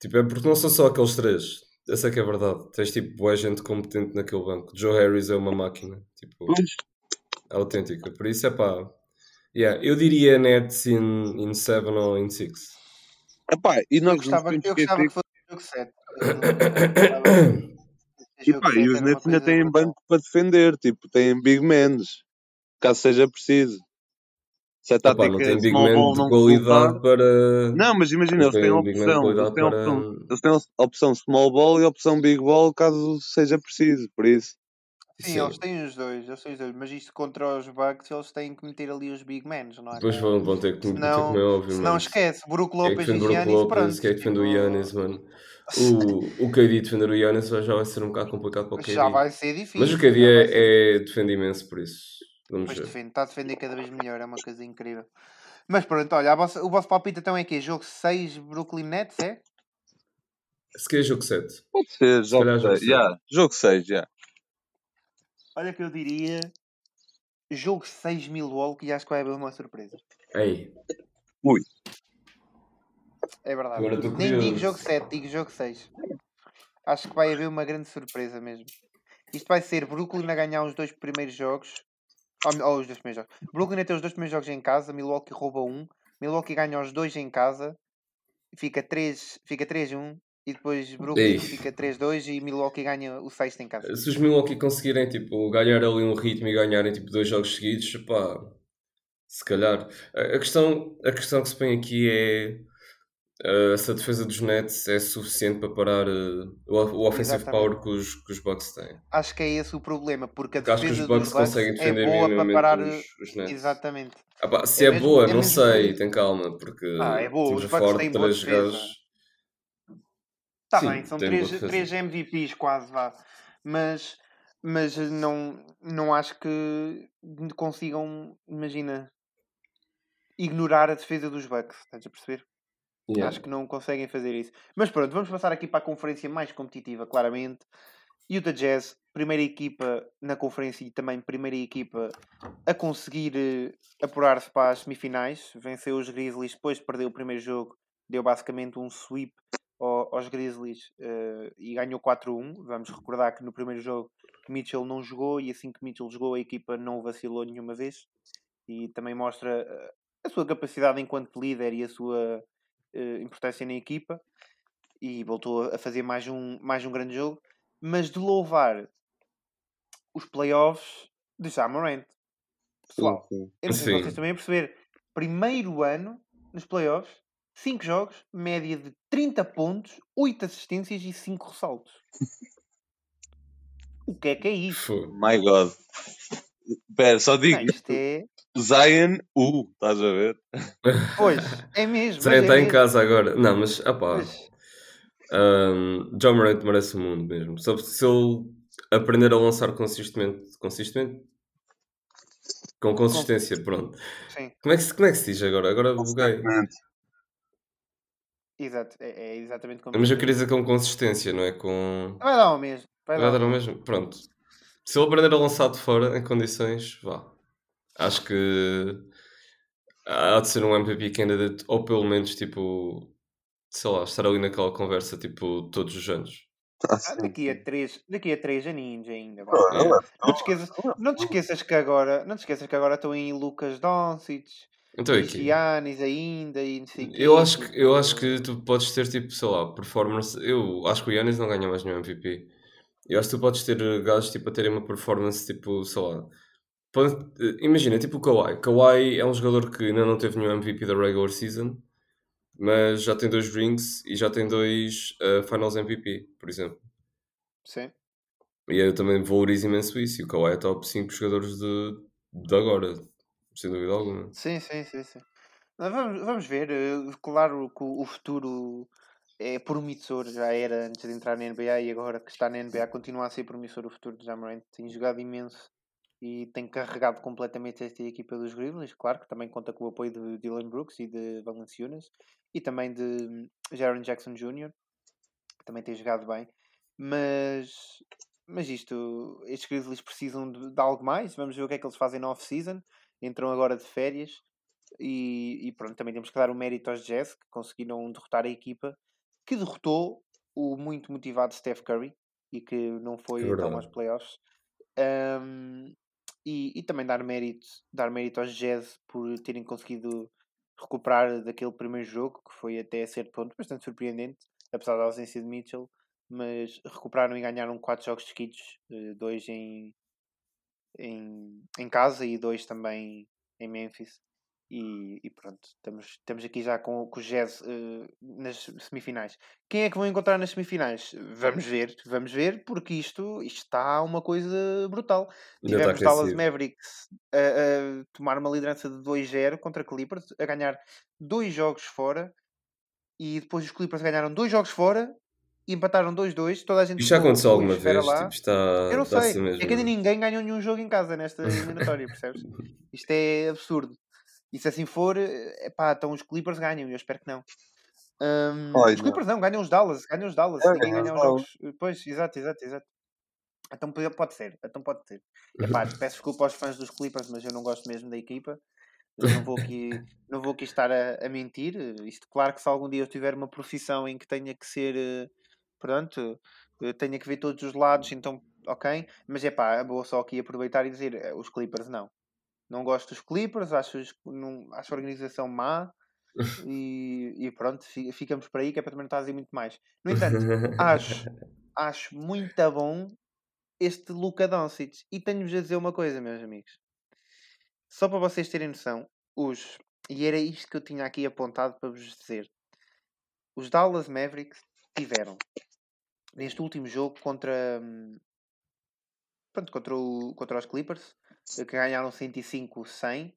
Tipo, é porque não são só aqueles três. Essa é que é a verdade. Tens tipo boa gente competente naquele banco. Joe Harris é uma máquina. Tipo, autêntica. Por isso é pá. Yeah, eu diria Nets in, in 7 ou in 6. Epá, e Eu nós gostava, não eu gostava que fosse jogo 7. Eu- E, pá, e os Nets ainda têm banco para defender, tipo, têm big men, caso seja preciso. Se a tática não tem big small man ball de não qualidade para. Não, mas imagina, não eles têm opção, eles têm a para. opção, eles têm opção small ball e a opção big ball caso seja preciso, por isso. Sim, Sim. eles têm os dois, eles têm os dois, mas isto contra os Bucks eles têm que meter ali os big men, não é? Depois vão, vão ter que, ter que Senão, comer, obviamente. senão esquece, Brook Quem é que Lopes defende e o Brook Giannis, Lopes, pronto. quem é que defende o tipo, Yannis, mano? [laughs] O, o KD defender o Yannis já vai ser um bocado complicado para o KD. Já vai ser difícil. Mas o KD é, é defende imenso, por isso. Vamos ver. defende, está a defender cada vez melhor, é uma coisa incrível. Mas pronto, olha, vossa- o vosso palpite então é que Jogo 6 Brooklyn Nets, é? Se calhar jogo 7. Pode ser, jogo calhar jogo 6, seis. já. Jogo 6, já. Olha que eu diria jogo 6 Milwaukee e acho que vai haver uma surpresa. Ei, É verdade. Agora estou Nem digo jogo 7, digo jogo 6. Acho que vai haver uma grande surpresa mesmo. Isto vai ser Brooklyn a ganhar os dois primeiros jogos. Ou, ou os dois primeiros jogos. Brooklyn a ter os dois primeiros jogos em casa, Milwaukee rouba um. Milwaukee ganha os dois em casa. Fica 3, fica 3-1. e depois Brooklyn Ei. fica 3-2 e Milwaukee ganha o sexto em casa. Se os Milwaukee conseguirem tipo, ganhar ali um ritmo e ganharem tipo, dois jogos seguidos, pá, se calhar. A, a questão, a questão que se põe aqui é uh, se a defesa dos Nets é suficiente para parar uh, o, o offensive Exatamente. power que os, que os Bucks têm. Acho que é esse o problema, porque a Porque acho que os defesa Bucks dos Bucks conseguem é defender boa para minimamente parar. os, os Nets. Exatamente. Ah, pá, se É é, mesmo- boa, é não sei, tem calma, porque Ah, é boa, os Bucks fora têm de boa três defesa. gajos. Está bem, são três, defesa. três MVPs quase, vá. Mas, mas não, não acho que consigam, imagina, ignorar a defesa dos Bucks. Estás a perceber? Yeah. Acho que não conseguem fazer isso. Mas pronto, vamos passar aqui para a conferência mais competitiva, claramente. Utah Jazz, primeira equipa na conferência e também primeira equipa a conseguir eh, apurar-se para as semifinais. Venceu os Grizzlies, depois de perder o primeiro jogo, deu basicamente um sweep ao- aos Grizzlies eh, e ganhou 4-1. Vamos recordar que no primeiro jogo Mitchell não jogou e assim que Mitchell jogou a equipa não vacilou nenhuma vez e também mostra eh, a sua capacidade enquanto líder e a sua importância na equipa e voltou a fazer mais um, mais um grande jogo, mas de louvar os playoffs de Jamarant. Pessoal, Sim, eu não sei se Sim. vocês também a perceber. Primeiro ano nos playoffs, 5 jogos, média de 30 pontos, 8 assistências e 5 ressaltos. O que é que é isto? Fogo. My God. Pera, só digo, Não, isto é. Zion U, estás a ver? Pois, é mesmo. Zé mas é está em mesmo. casa agora. Não, mas, ah pá, Mas- um, John Morant merece o mundo mesmo. Só se ele aprender a lançar consistentemente, consistente, com consistência, pronto. Sim, Como é que se, como é que se diz agora? Agora buguei. exato. É, é exatamente como. Mas eu queria dizer com consistência, não é com. Vai dar ao mesmo. Vai Vai dar o mesmo? Pronto. Se ele aprender a lançar de fora em condições, vá. Acho que há de ser um MVP candidate, ou pelo menos tipo, sei lá, estar ali naquela conversa tipo todos os anos. Ah, Ah, daqui a 3 daqui a três aninhos ainda. é Não te, esqueças, não te esqueças que agora não te esqueças que agora estão aí Lucas Doncic Então é e aqui. Giannis ainda e não sei o Eu acho, que, eu acho que tu podes ter tipo, sei lá, performance. Eu acho que o Yannis não ganha mais nenhum MVP. Eu acho que tu podes ter eh, gajos tipo, a terem uma performance tipo, sei lá. pode- eh, imagina, tipo o Kawhi. Kawhi é um jogador que ainda não teve nenhum MVP da regular season, mas já tem dois rings e já tem dois eh, Finals MVP, por exemplo. Sim. E eu também valorizo imenso isso. E o Kawhi é top 5 jogadores de, de agora, sem dúvida alguma. Sim, sim, sim, sim. Vamos, vamos ver. Claro que o futuro é promissor, já era antes de entrar na NBA e agora que está na NBA continua a ser promissor o futuro de Jamarant. Tem jogado imenso e tem carregado completamente esta equipa dos Grizzlies. Claro que também conta com o apoio de Dylan Brooks e de Valanciunas e também de Jaron Jackson Jr., que também tem jogado bem. Mas, mas isto, estes Grizzlies precisam de, de algo mais. Vamos ver o que é que eles fazem na off-season. Entram agora de férias e, e pronto, também temos que dar o mérito aos Jazz que conseguiram derrotar a equipa que derrotou o muito motivado Steph Curry e que não foi É então aos playoffs. Ahm, e, e também dar mérito, dar mérito aos Jazz por terem conseguido recuperar daquele primeiro jogo, que foi até a certo ponto bastante surpreendente, apesar da ausência de Mitchell, mas recuperaram e ganharam quatro jogos seguidos, eh, dois em, em, em casa e dois também em Memphis. E, e pronto, estamos, estamos aqui já com, com o Jazz eh, nas semifinais. Quem é que vão encontrar nas semifinais? Vamos ver, vamos ver, porque isto, isto está uma coisa brutal. Tivemos Dallas aquecido. Mavericks a, a tomar uma liderança de 2-0 contra Clippers, a ganhar dois jogos fora, e depois os Clippers ganharam dois jogos fora e empataram 2-2. Toda a gente Isto já aconteceu "Ui, alguma vez? lá." Tipo, está, Eu não sei, é que ainda ninguém ganhou nenhum jogo em casa nesta [laughs] eliminatória, percebes? Isto é absurdo. E se assim for, é pá, então os Clippers ganham, eu espero que não. Ai, os. Clippers não, ganham os Dallas, ganham os Dallas, É, ninguém ganha os os jogos. Pois, exato, exato, exato. Então pode ser, então pode ser. Epá, [laughs] peço desculpa aos fãs dos Clippers, mas eu não gosto mesmo da equipa. Eu não vou aqui, [laughs] não vou aqui estar a, a mentir. Isto, claro que se algum dia eu tiver uma profissão em que tenha que ser, eh, pronto, eh, tenha que ver todos os lados, então, ok. Mas é pá, vou só aqui aproveitar e dizer: eh, os Clippers não. Não gosto dos Clippers, acho, não, acho a organização má. E, e pronto, fi- ficamos por aí, que é para também não estar a dizer muito mais. No entanto, acho, [laughs] acho muito bom este Luka Doncic. E tenho-vos a dizer uma coisa, meus amigos. Só para vocês terem noção, os, e era isto que eu tinha aqui apontado para vos dizer. Os Dallas Mavericks tiveram, neste último jogo contra, hum, pronto, contra, o, contra os Clippers, que ganharam 105-100,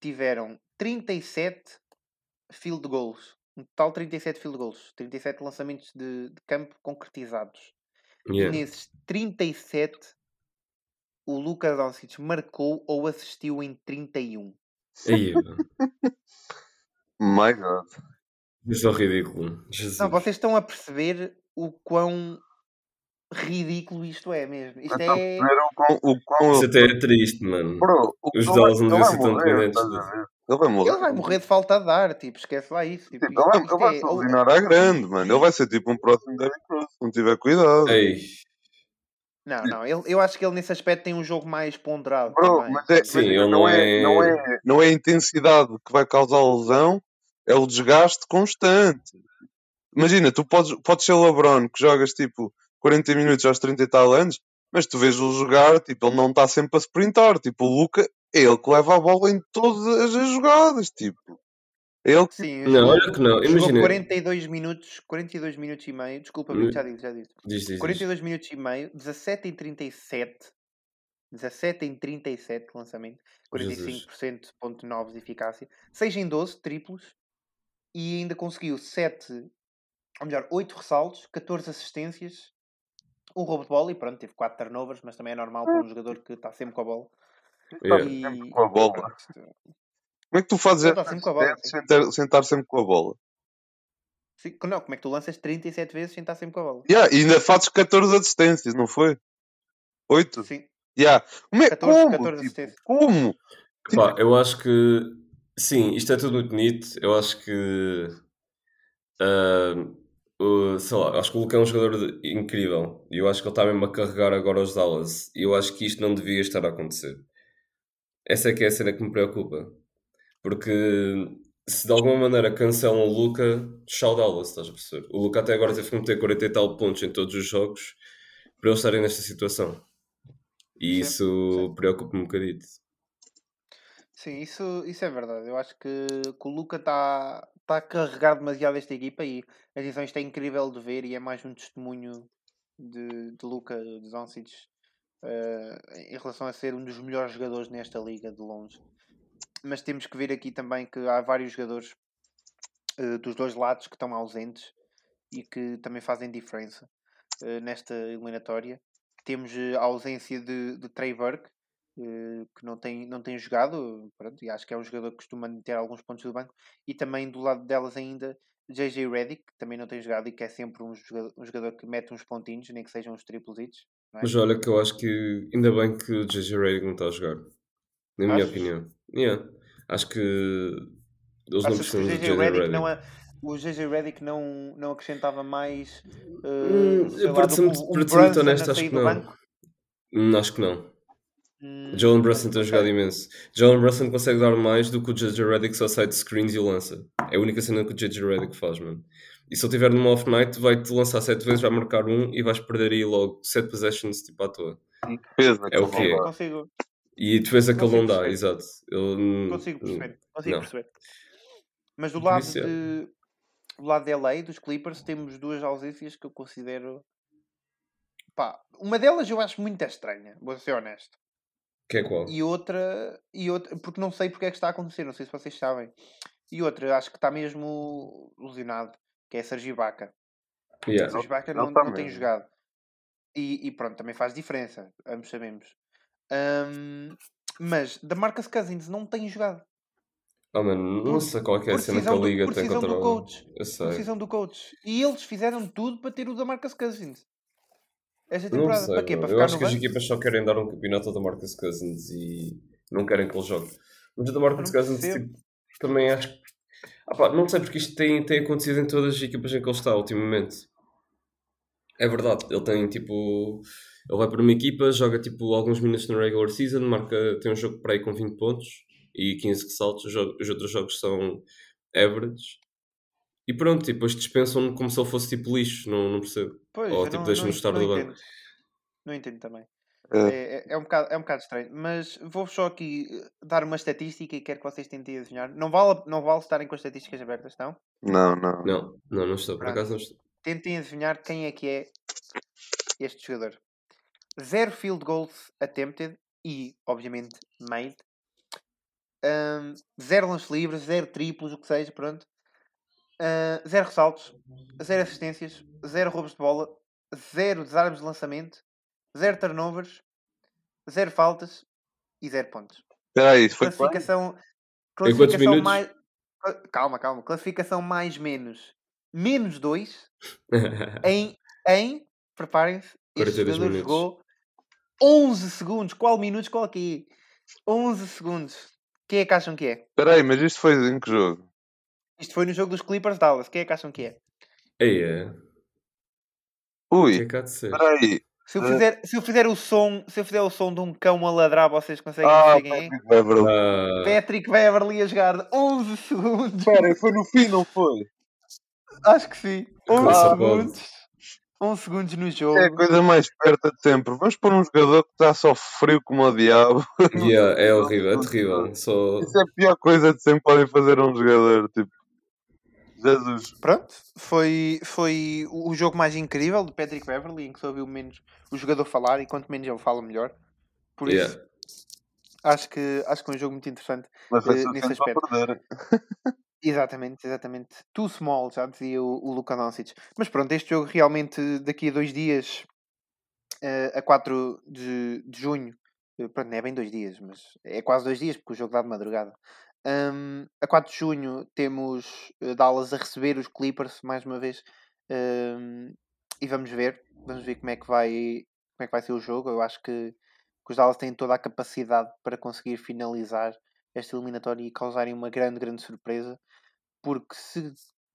tiveram 37 field goals. Um total de 37 field goals. 37 lançamentos de, de campo concretizados. E Yeah. nesses 37, o Luka Doncic marcou ou assistiu em 31. Aí. [laughs] My God. Isso é ridículo. Jesus. Não, vocês estão a perceber o quão ridículo isto é mesmo. Isto Então, é. o quão, Isso até é triste, mano. Bro, Os Dallas vai- não vai ser tão dependentes? Ele vai morrer. Ele vai morrer de falta de ar, tipo, esquece lá isso. Tipo, Tipo, ele vai, isto, ele vai se é. lesionar à grande, mano. Ele vai ser tipo um próximo Derrick Rose, se não tiver cuidado. Ei, Não, não, ele, eu acho que ele nesse aspecto tem um jogo mais ponderado. Bro, mas é, Sim, imagina, ele não, não é, é- não, é, não é a intensidade que vai causar a lesão, é o desgaste constante. Imagina, tu podes, podes ser o LeBron, que jogas tipo 40 minutos aos 30 e tal anos, mas tu vês o jogar, tipo, ele não está sempre a sprintar. Tipo, o Luca é ele que leva a bola em todas as jogadas, tipo. É ele que Sim, não, olha que não. Imagina. 42 minutos, 42 minutos e meio. Desculpa, Brito, já digo, já digo. Diz, diz, diz. 42 minutos e meio, 17 em 37. 17 em 37 de lançamento, Jesus. 45.9 de eficácia, 6 em 12 triplos e ainda conseguiu 7, ou melhor, 8 ressaltos, 14 assistências, um roubo de bola e pronto, teve 4 turnovers, mas também é normal para um jogador que está sempre com a bola. Yeah. E, sempre com a bola. Como é que tu fazes sempre com a bola, sem estar sempre com a bola? sim, não, como é que tu lanças 37 vezes sem estar sempre com a bola? Yeah, e ainda fazes 14 assistências, não foi? 8? Sim, Yeah. Como é 14, como? 14 tipo, assistências. como? Pá, eu acho que sim, isto é tudo muito bonito. Eu acho que ah, o- sei lá, acho que o Luca é um jogador de- incrível e eu acho que ele está mesmo a carregar agora os Dallas e eu acho que isto não devia estar a acontecer. Essa é que é a cena que me preocupa. Porque se de alguma maneira cancelam o Luca, tchau Dallas, estás a perceber? O Luca até agora teve que meter 40 e tal pontos em todos os jogos para eles estarem nesta situação. E Sim, isso preocupa-me um bocadito. Sim, isso, isso é verdade. Eu acho que, que o Luca está tá a carregar demasiado esta equipa e atenção, isto é incrível de ver e é mais um testemunho de, de Luca de Doncic eh, em relação a ser um dos melhores jogadores nesta liga de longe. Mas temos que ver aqui também que há vários jogadores eh, dos dois lados que estão ausentes e que também fazem diferença eh, nesta eliminatória. Temos a ausência de, de Trey Burke, que não tem, não tem jogado, pronto, e acho que é um jogador que costuma ter alguns pontos do banco, e também do lado delas ainda JJ Redick, que também não tem jogado e que é sempre um jogador, um jogador que mete uns pontinhos, nem que sejam uns triplos é? Mas olha que eu acho que ainda bem que o JJ Redick não está a jogar. Na minha Achas? opinião. Yeah. Acho que eles não Achas precisam de JJ Redick não, é, o JJ Redick não, não acrescentava mais eh, Hum, ser que muito, honesto, acho que não. banco? Acho que não. Hum, Jalen Brunson tem jogado imenso. Jalen Brunson consegue dar mais do que o JJ Redick só sai de screens e lança. É a única cena que o JJ Redick faz, mano. E se ele tiver numa off night, vai-te lançar 7 vezes, vai marcar um e vais perder aí logo 7 possessions tipo à toa. Defesa, É o que. Consigo, E tu vês aquele não dá, exato. Ele, consigo perceber. Consigo não. perceber. Mas do lado isso é. de do lado de LA, dos Clippers, temos duas ausências que eu considero. Pá, uma delas eu acho muito estranha, vou ser honesto. Que é qual? E outra, e outra, porque não sei porque é que está a acontecer, não sei se vocês sabem. E outra, acho que está mesmo lesionado, que é Sergi Baca. Yeah. Sergi Baca não, tá não tem jogado. E, e pronto, também faz diferença, ambos sabemos. Ahm, mas da Marcus Cousins não tem jogado. Oh, mano, não sei qual é é a cena que a do- Liga por tem contra do o... coach. Eu sei. decisão do coach. E eles fizeram tudo para ter o da Marcus Cousins. Esta Não temporada. sei, para quê? Para Eu acho que as banco? equipas só querem dar um campeonato ao Marcus Cousins e não querem que ele jogue. Mas o Marcus não Cousins tipo, também acho que. Ah, pá, não sei porque isto tem, tem acontecido em todas as equipas em que ele está ultimamente. É verdade, ele tem tipo. Ele vai para uma equipa, joga tipo alguns minutos na regular season, marca, tem um jogo para aí com 20 pontos e 15 ressaltos. Os outros jogos são average. E pronto, e depois dispensam-no como se ele fosse tipo lixo, não, não percebo. Pois, Ou eu tipo, deixam-no não, estar do banco. Não entendo também. É, É, é, é um bocado, é um bocado estranho. Mas vou só aqui eh, dar uma estatística e quero que vocês tentem adivinhar. Não vale, não vale estarem com as estatísticas abertas, estão? não, não. Não, não, não estou, por Pronto. acaso não estou. Tentem adivinhar quem é que é este jogador. Zero field goals attempted e, obviamente, made. Um, zero lances livres, zero triplos, o que seja, pronto. Uh, zero ressaltos, zero assistências, zero roubos de bola, zero desarmes de lançamento, zero turnovers, zero faltas e zero pontos. Espera aí, isso foi? Classificação, classificação mais. Calma, calma. Classificação mais menos. Menos 2 [laughs] em, em preparem-se, este 42 jogador minutos. jogou 11 segundos. Qual minutos? Qual aqui? 11 segundos. Quem é que acham que é? Espera aí, mas isto foi em que jogo? Isto foi no jogo dos Clippers Dallas. Quem é que acham que é? Aí é. O que Ui, é que há de ser? espera aí. Se eu fizer, se eu fizer o som, se eu fizer o som de um cão a ladrar, vocês conseguem Ah, é? Patrick Beverly. Ah, Patrick Beverly a jogar 11 segundos. Espera, foi no fim, não foi? Acho que sim. 11 Começa segundos. 11 segundos no jogo. É a coisa mais perto de sempre. Vamos pôr um jogador que está só frio como o diabo. yeah, é [laughs] horrível, é terrível. Só... Isso é a pior coisa de sempre podem fazer a um jogador. Tipo, Jesus. Pronto, foi, foi o jogo mais incrível de Patrick Beverly, em que se ouviu menos o jogador falar e quanto menos ele fala, melhor. Por isso, Yeah. acho, que, acho que é um jogo muito interessante. Mas foi suficiente nesse aspecto. perder. [laughs] Exatamente, exatamente. Too small, já dizia o, o Luka Doncic. Mas pronto, este jogo realmente daqui a dois dias, eh, a 4 de, de junho, eh, pronto, não é bem dois dias, mas é quase dois dias, porque o jogo dá de madrugada. Hum, a 4 de junho temos eh, Dallas a receber os Clippers mais uma vez hum, e vamos ver, vamos ver como é que vai como é que vai ser o jogo. Eu acho que, que os Dallas têm toda a capacidade para conseguir finalizar esta eliminatória e causarem uma grande, grande surpresa, porque se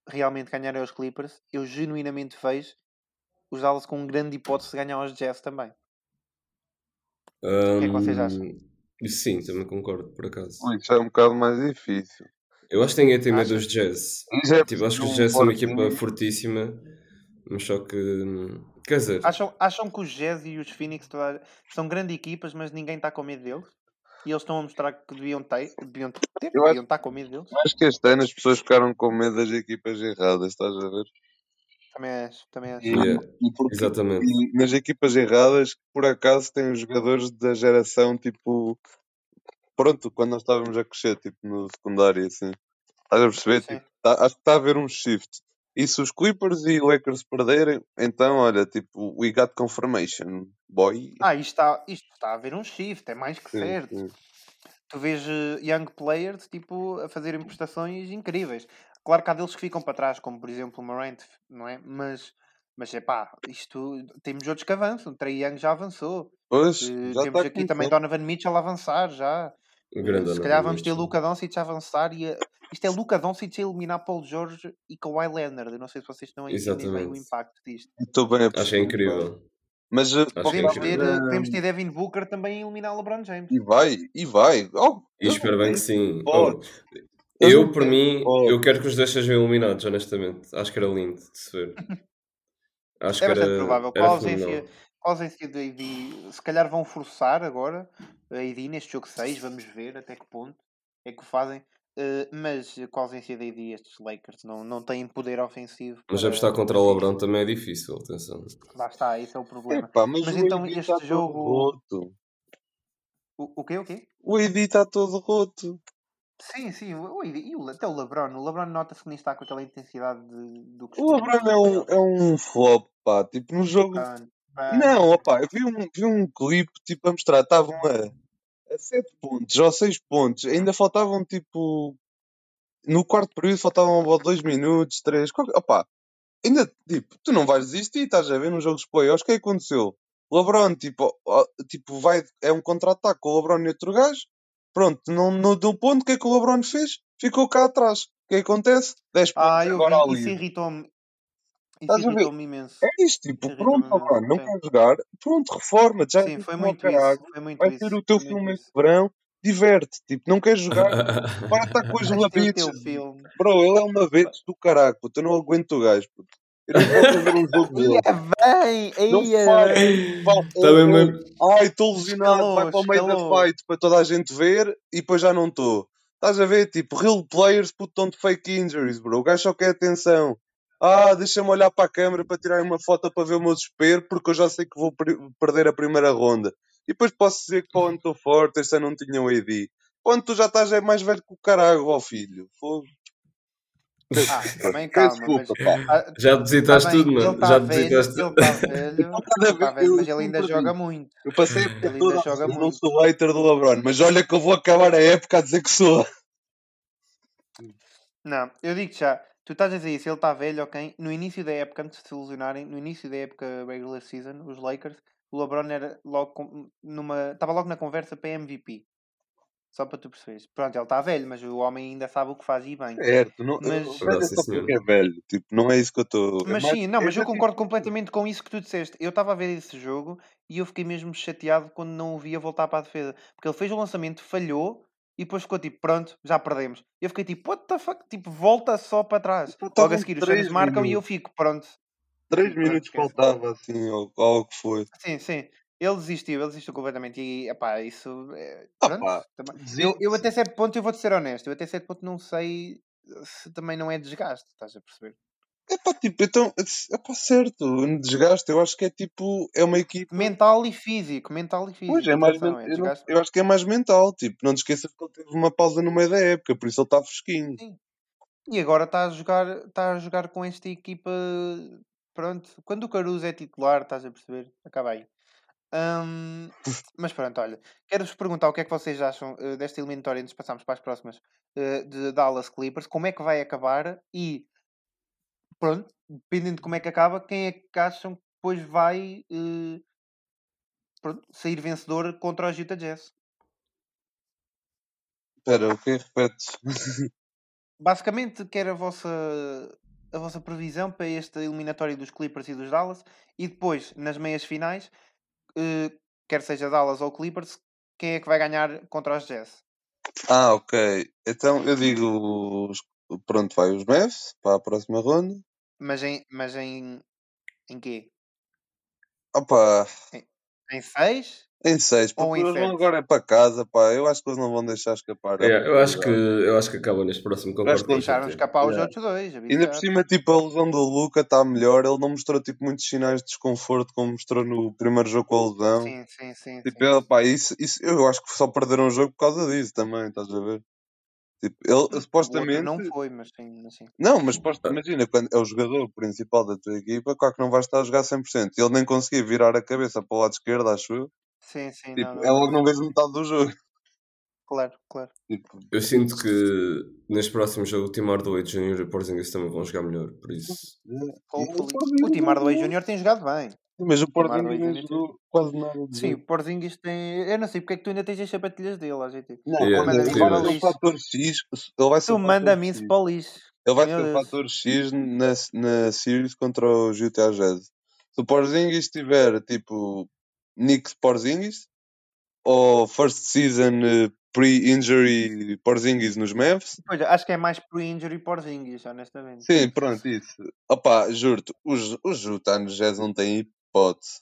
realmente ganharem aos Clippers, eu genuinamente vejo os Dallas com grande hipótese de ganhar aos Jazz também. que é que vocês acham? Sim, também concordo, por acaso. Isso é um bocado mais difícil. Eu acho que ninguém tem medo dos Jazz. É Tipo, acho que os Jazz são uma equipa fortíssima, mas só que. Quer dizer, Acham, acham que os Jazz e os Phoenix são grandes equipas, mas ninguém está com medo deles? E eles estão a mostrar que deviam ter, deviam, ter, deviam estar com medo deles? Acho que este ano as pessoas ficaram com medo das equipas erradas, estás a ver? Também acho, também acho. E, Yeah, e porque- exatamente. e nas equipas erradas, que por acaso têm os jogadores da geração tipo. Pronto, quando nós estávamos a crescer, tipo no secundário, assim. Estás a perceber? Tipo, tá- acho que está a haver um shift. E se os Clippers e Lakers perderem, então olha, tipo, we got confirmation, boy. Ah, isto está, isto está a haver um shift, é mais que Sim, certo. sim. Tu vês eh, young players tipo, a fazerem prestações incríveis. Claro que há deles que ficam para trás, como por exemplo o Morant, não é? Mas, mas é pá, isto temos outros que avançam. O Trey Young já avançou. Pois, Eh, já temos aqui também começando. Donovan Mitchell a avançar já. Eh, grande se calhar vamos ter. Luca Doncic a avançar e a- isto é Luca Doncic a eliminar Paul George e Kawhi Leonard. Eu não sei se vocês estão a entender bem o impacto disto. Estou bem a Acho é incrível. Mas eh, é Podemos incrível. ter, podemos ter Devin Booker também a eliminar LeBron James. E vai, e vai. Oh, E espero bem que sim. Oh, Eu por mim, hipótese. eu quero que os dois sejam eliminados, honestamente. Acho que era lindo de se ver. [laughs] Acho É que era, provável. Com a era ausência, fenomenal. com a ausência do AD, se calhar vão forçar agora a AD neste jogo 6, vamos ver até que ponto é que o fazem. Eh, mas com a ausência da AD, estes Lakers não, não têm poder ofensivo. Mas para- apostar contra o LeBron também é difícil, atenção. Lá está, esse é o problema. Epá, mas, Mas o então este todo jogo- roto. O, o quê? O quê? O AD está todo roto. Sim, sim, o, o e o, até o LeBron. O LeBron nota-se que nem está com aquela intensidade de, do O costume. LeBron é um, é um flop, pá. Tipo, no jogo. Não, opá, eu vi um, vi um clipe tipo a mostrar, estavam a, a 7 pontos ou 6 pontos, ainda faltavam tipo. No quarto período faltavam 2 minutos, 3. Opá, ainda tipo, tu não vais desistir, estás a ver nos jogos de playoffs, o que é que aconteceu? O LeBron, tipo, ó, tipo vai, é um contra-ataque com o LeBron e outro gajo, pronto, não, não deu ponto, o que é que o LeBron fez? Ficou cá atrás. O que é que acontece? 10 pontos Ah, eu agora vi, isso irritou-me. Isso Estás a ver? irritou-me imenso. É isto, tipo, pronto, LeBron, não quer jogar, pronto, reforma, já Sim, é foi ao muito isso. caralho. Foi muito Vai isso. ter o teu filme este verão, diverte. Tipo, não quer jogar, [laughs] para estar com os labitos. Bro, ele é uma vez do caralho, puto. Eu não aguento o gajo, puto. Eu não ver um jogo [laughs] dele. Bem, Não ia faz. bem. Tá Ai, estou lesionado, vai para o meio da fight para toda a gente ver e depois já não estou. Estás a ver? Tipo, real players put on fake injuries, bro. O gajo só quer atenção. Ah, deixa-me olhar para a câmera para tirar uma foto para ver o meu desespero porque eu já sei que vou per- perder a primeira ronda. E depois posso dizer que para onde estou forte, este ano não tinha um AD. Onde tu já estás é mais velho que o caralho, ó filho. Fogo. Ah, também [laughs] calma, mas... desculpa, pá. Ah, Já depositaste bem, tudo, ele mano. tá Já depositaste ele tá ele tá vez velho, mas ele ainda joga muito. Eu passei a época Ele ainda toda joga dizer, não muito. sou hater do LeBron, mas olha que eu vou acabar a época a dizer que sou. Não, eu digo já, tu estás a dizer isso, ele está velho, ok? No início da época, antes de se ilusionarem, no início da época regular season, os Lakers, o LeBron era logo numa. estava logo na conversa para MVP. Só para tu perceberes. Pronto, ele está velho, mas o homem ainda sabe o que faz e bem. Certo, não, Mas- mas, Verdade, é é velho. Tipo, não é isso que eu estou. Mas é mais- sim, não, é mas eu tipo- concordo completamente com isso que tu disseste. Eu estava a ver esse jogo e eu fiquei mesmo chateado quando não o via voltar para a defesa. Porque ele fez o lançamento, falhou e depois ficou tipo, pronto, já perdemos. Eu fiquei tipo, what the fuck? Tipo, volta só para trás. Logo Faltavam a seguir os três Suns marcam e eu minutos. fico, pronto. Três minutos faltava, assim, ou algo que foi. Sim, sim. Ele desistiu, ele desistiu completamente. E, epá, isso. é, Ah, pronto, pá, também- Eu, eu até certo ponto, eu vou-te ser honesto, eu até certo ponto não sei se também não é desgaste, estás a perceber? É pá, tipo, então, é pá, certo, desgaste, eu acho que é tipo, é uma equipa. Mental e físico, mental e físico. Pois, é mais atenção, men- é eu, não- eu acho que é mais mental, tipo, não te esqueças que ele teve uma pausa no meio da época, por isso ele está fresquinho. E agora está a jogar, está a jogar com esta equipa. Pronto, quando o Caruso é titular, estás a perceber? Acaba aí. Hum, mas pronto, olha, quero-vos perguntar o que é que vocês acham eh, desta eliminatória antes de passarmos para as próximas eh, de Dallas Clippers, como é que vai acabar e pronto, dependendo de como é que acaba, quem é que acham que depois vai eh, pronto, sair vencedor contra os Utah Jazz? Espera, o que repete? [laughs] Basicamente, quero a vossa, a vossa previsão para esta eliminatória dos Clippers e dos Dallas e depois, nas meias finais, quer seja Dallas ou Clippers, quem é que vai ganhar contra os Jazz? Ah, ok. Então eu digo, pronto, vai os Mavs para a próxima ronda. Mas em, mas em, em quê? Opa, Em 6? Em seis, porque eles vão agora é para casa, pá. Eu acho que eles não vão deixar escapar. É, eu, acho que, eu acho que acaba neste próximo acho concordo que com o Deixaram escapar os Yeah. outros dois. Ainda por cima, tipo, a lesão do Luca está melhor. Ele não mostrou, tipo, muitos sinais de desconforto como mostrou no primeiro jogo com a lesão. Sim, sim, sim. Tipo, sim. ele, pá, isso, isso, eu acho que só perderam o jogo por causa disso também, estás a ver? Tipo, ele O outro supostamente. não foi, mas sim. Mas sim. Não, mas suposto- imagina, quando é o jogador principal da tua equipa, claro que não vai estar a jogar 100%. Ele nem conseguia virar a cabeça para o lado esquerdo, acho eu. Sim, sim. Tipo, não, não, é logo não. vês metade do jogo. Claro, claro. Tipo, Eu sinto que neste próximo jogo o Tim Hardaway Jr. e o Porzingis também vão jogar melhor, por isso... Hopefully. O Tim Hardaway Jr. tem jogado bem. mas o Porzingis quase nada. de Sim, o Porzingis tem. Eu não sei porque é que tu ainda tens as sapatilhas dele, a gente. Não, Yeah, manda o lixo. fator X. Ele vai ser Tu o fator manda-me X. isso para o lixo. Ele vai Meu ser fator X na, na series contra o Utah Jazz. Se o Porzingis tiver tipo Nick Porzingis ou first season eh, pre-injury Porzingis nos Mavs, Pois, acho que é mais pro injury Porzingis, honestamente. sim, pronto, isso. Opa, juro-te, os, os Utah nos Jazz não têm hipótese.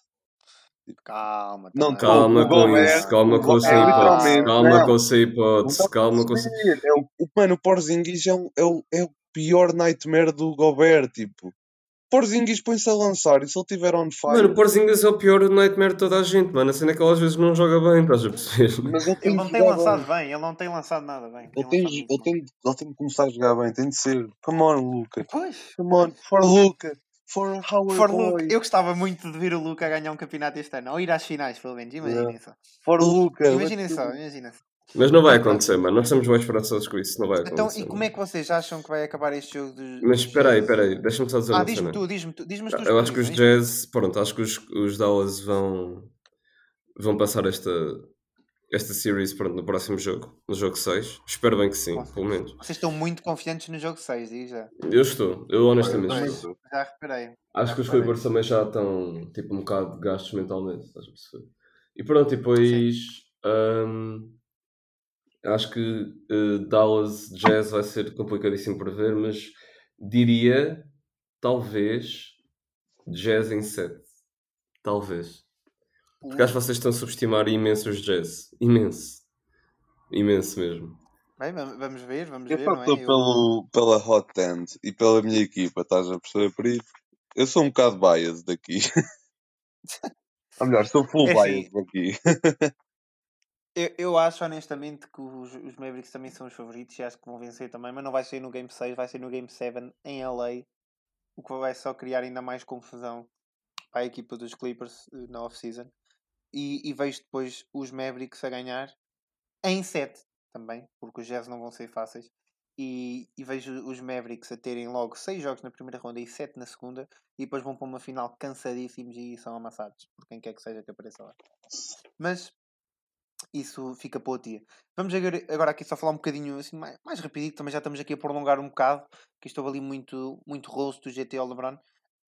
Calma, Não. Calma com Gobert- isso, calma com essa hipótese, calma com essa hipótese, calma com essa... É mano, o Porzingis é, um, é, o, é o pior nightmare do Gobert, tipo. Porzingis põe-se a lançar e se ele tiver on fire... Mano, o Porzingis é o pior nightmare de toda a gente, mano. A cena é que ele às vezes não joga bem, estás a perceber? Mas ele Ele tem não de tem lançado bem. bem, ele não tem lançado nada bem. Ele tem, ele, tem, ele tem de começar a jogar bem, tem de ser. Come on, Luca. Pois. Come on, for Luca. For our For boy. Luke, eu gostava muito de ver o Luca ganhar um campeonato este ano, ou ir às finais, pelo menos. Imaginem Yeah. só. For Luca. Imaginem só, imaginem só. Mas não vai acontecer, mano. Nós estamos bem esperançosos com isso, não vai Então, acontecer. e como é que vocês acham que vai acabar este jogo dos. Mas espera aí, espera aí, deixa-me só dizer Ah, uma diz-me cena. tu, diz-me tu, diz-me tuas Eu acho que os. Jazz, pronto, acho que os, os Dallas vão, vão passar esta, esta series pronto, no próximo jogo, no jogo 6. Espero bem que sim, pelo menos. Vocês estão muito confiantes no jogo 6, digo já. Eu estou, eu honestamente estou. Já reparei. Acho que os. Clippers também já estão tipo um bocado gastos mentalmente, estás a perceber? E pronto, e depois hum, Acho que uh, Dallas Jazz vai ser complicadíssimo para ver, mas diria talvez Jazz em 7. Talvez. Porque acho que vocês estão a subestimar imenso os Jazz. Imenso. Imenso mesmo. Bem, vamos ver, vamos eu ver. Não é? pelo, eu... pela Hot End e pela minha equipa, estás a perceber por isso? Eu sou um bocado bias daqui. [laughs] Ou melhor, sou full é bias assim, daqui. [laughs] eu, eu acho honestamente que os, os Mavericks também são os favoritos e acho que vão vencer também, mas não vai ser no Game 6, vai ser no Game 7 em LA, o que vai só criar ainda mais confusão para a equipa dos Clippers eh, na off-season. E, e vejo depois os Mavericks a ganhar em 7 também, porque os Jazz não vão ser fáceis. E, e, vejo os Mavericks a terem logo 6 jogos na primeira ronda e 7 na segunda, e depois vão para uma final cansadíssimos e são amassados por quem quer que seja que apareça lá. Mas isso fica para o dia. Vamos agora aqui só falar um bocadinho assim, mais, mais rapidinho, também já estamos aqui a prolongar um bocado, que estou ali muito, muito rosto do GT LeBron.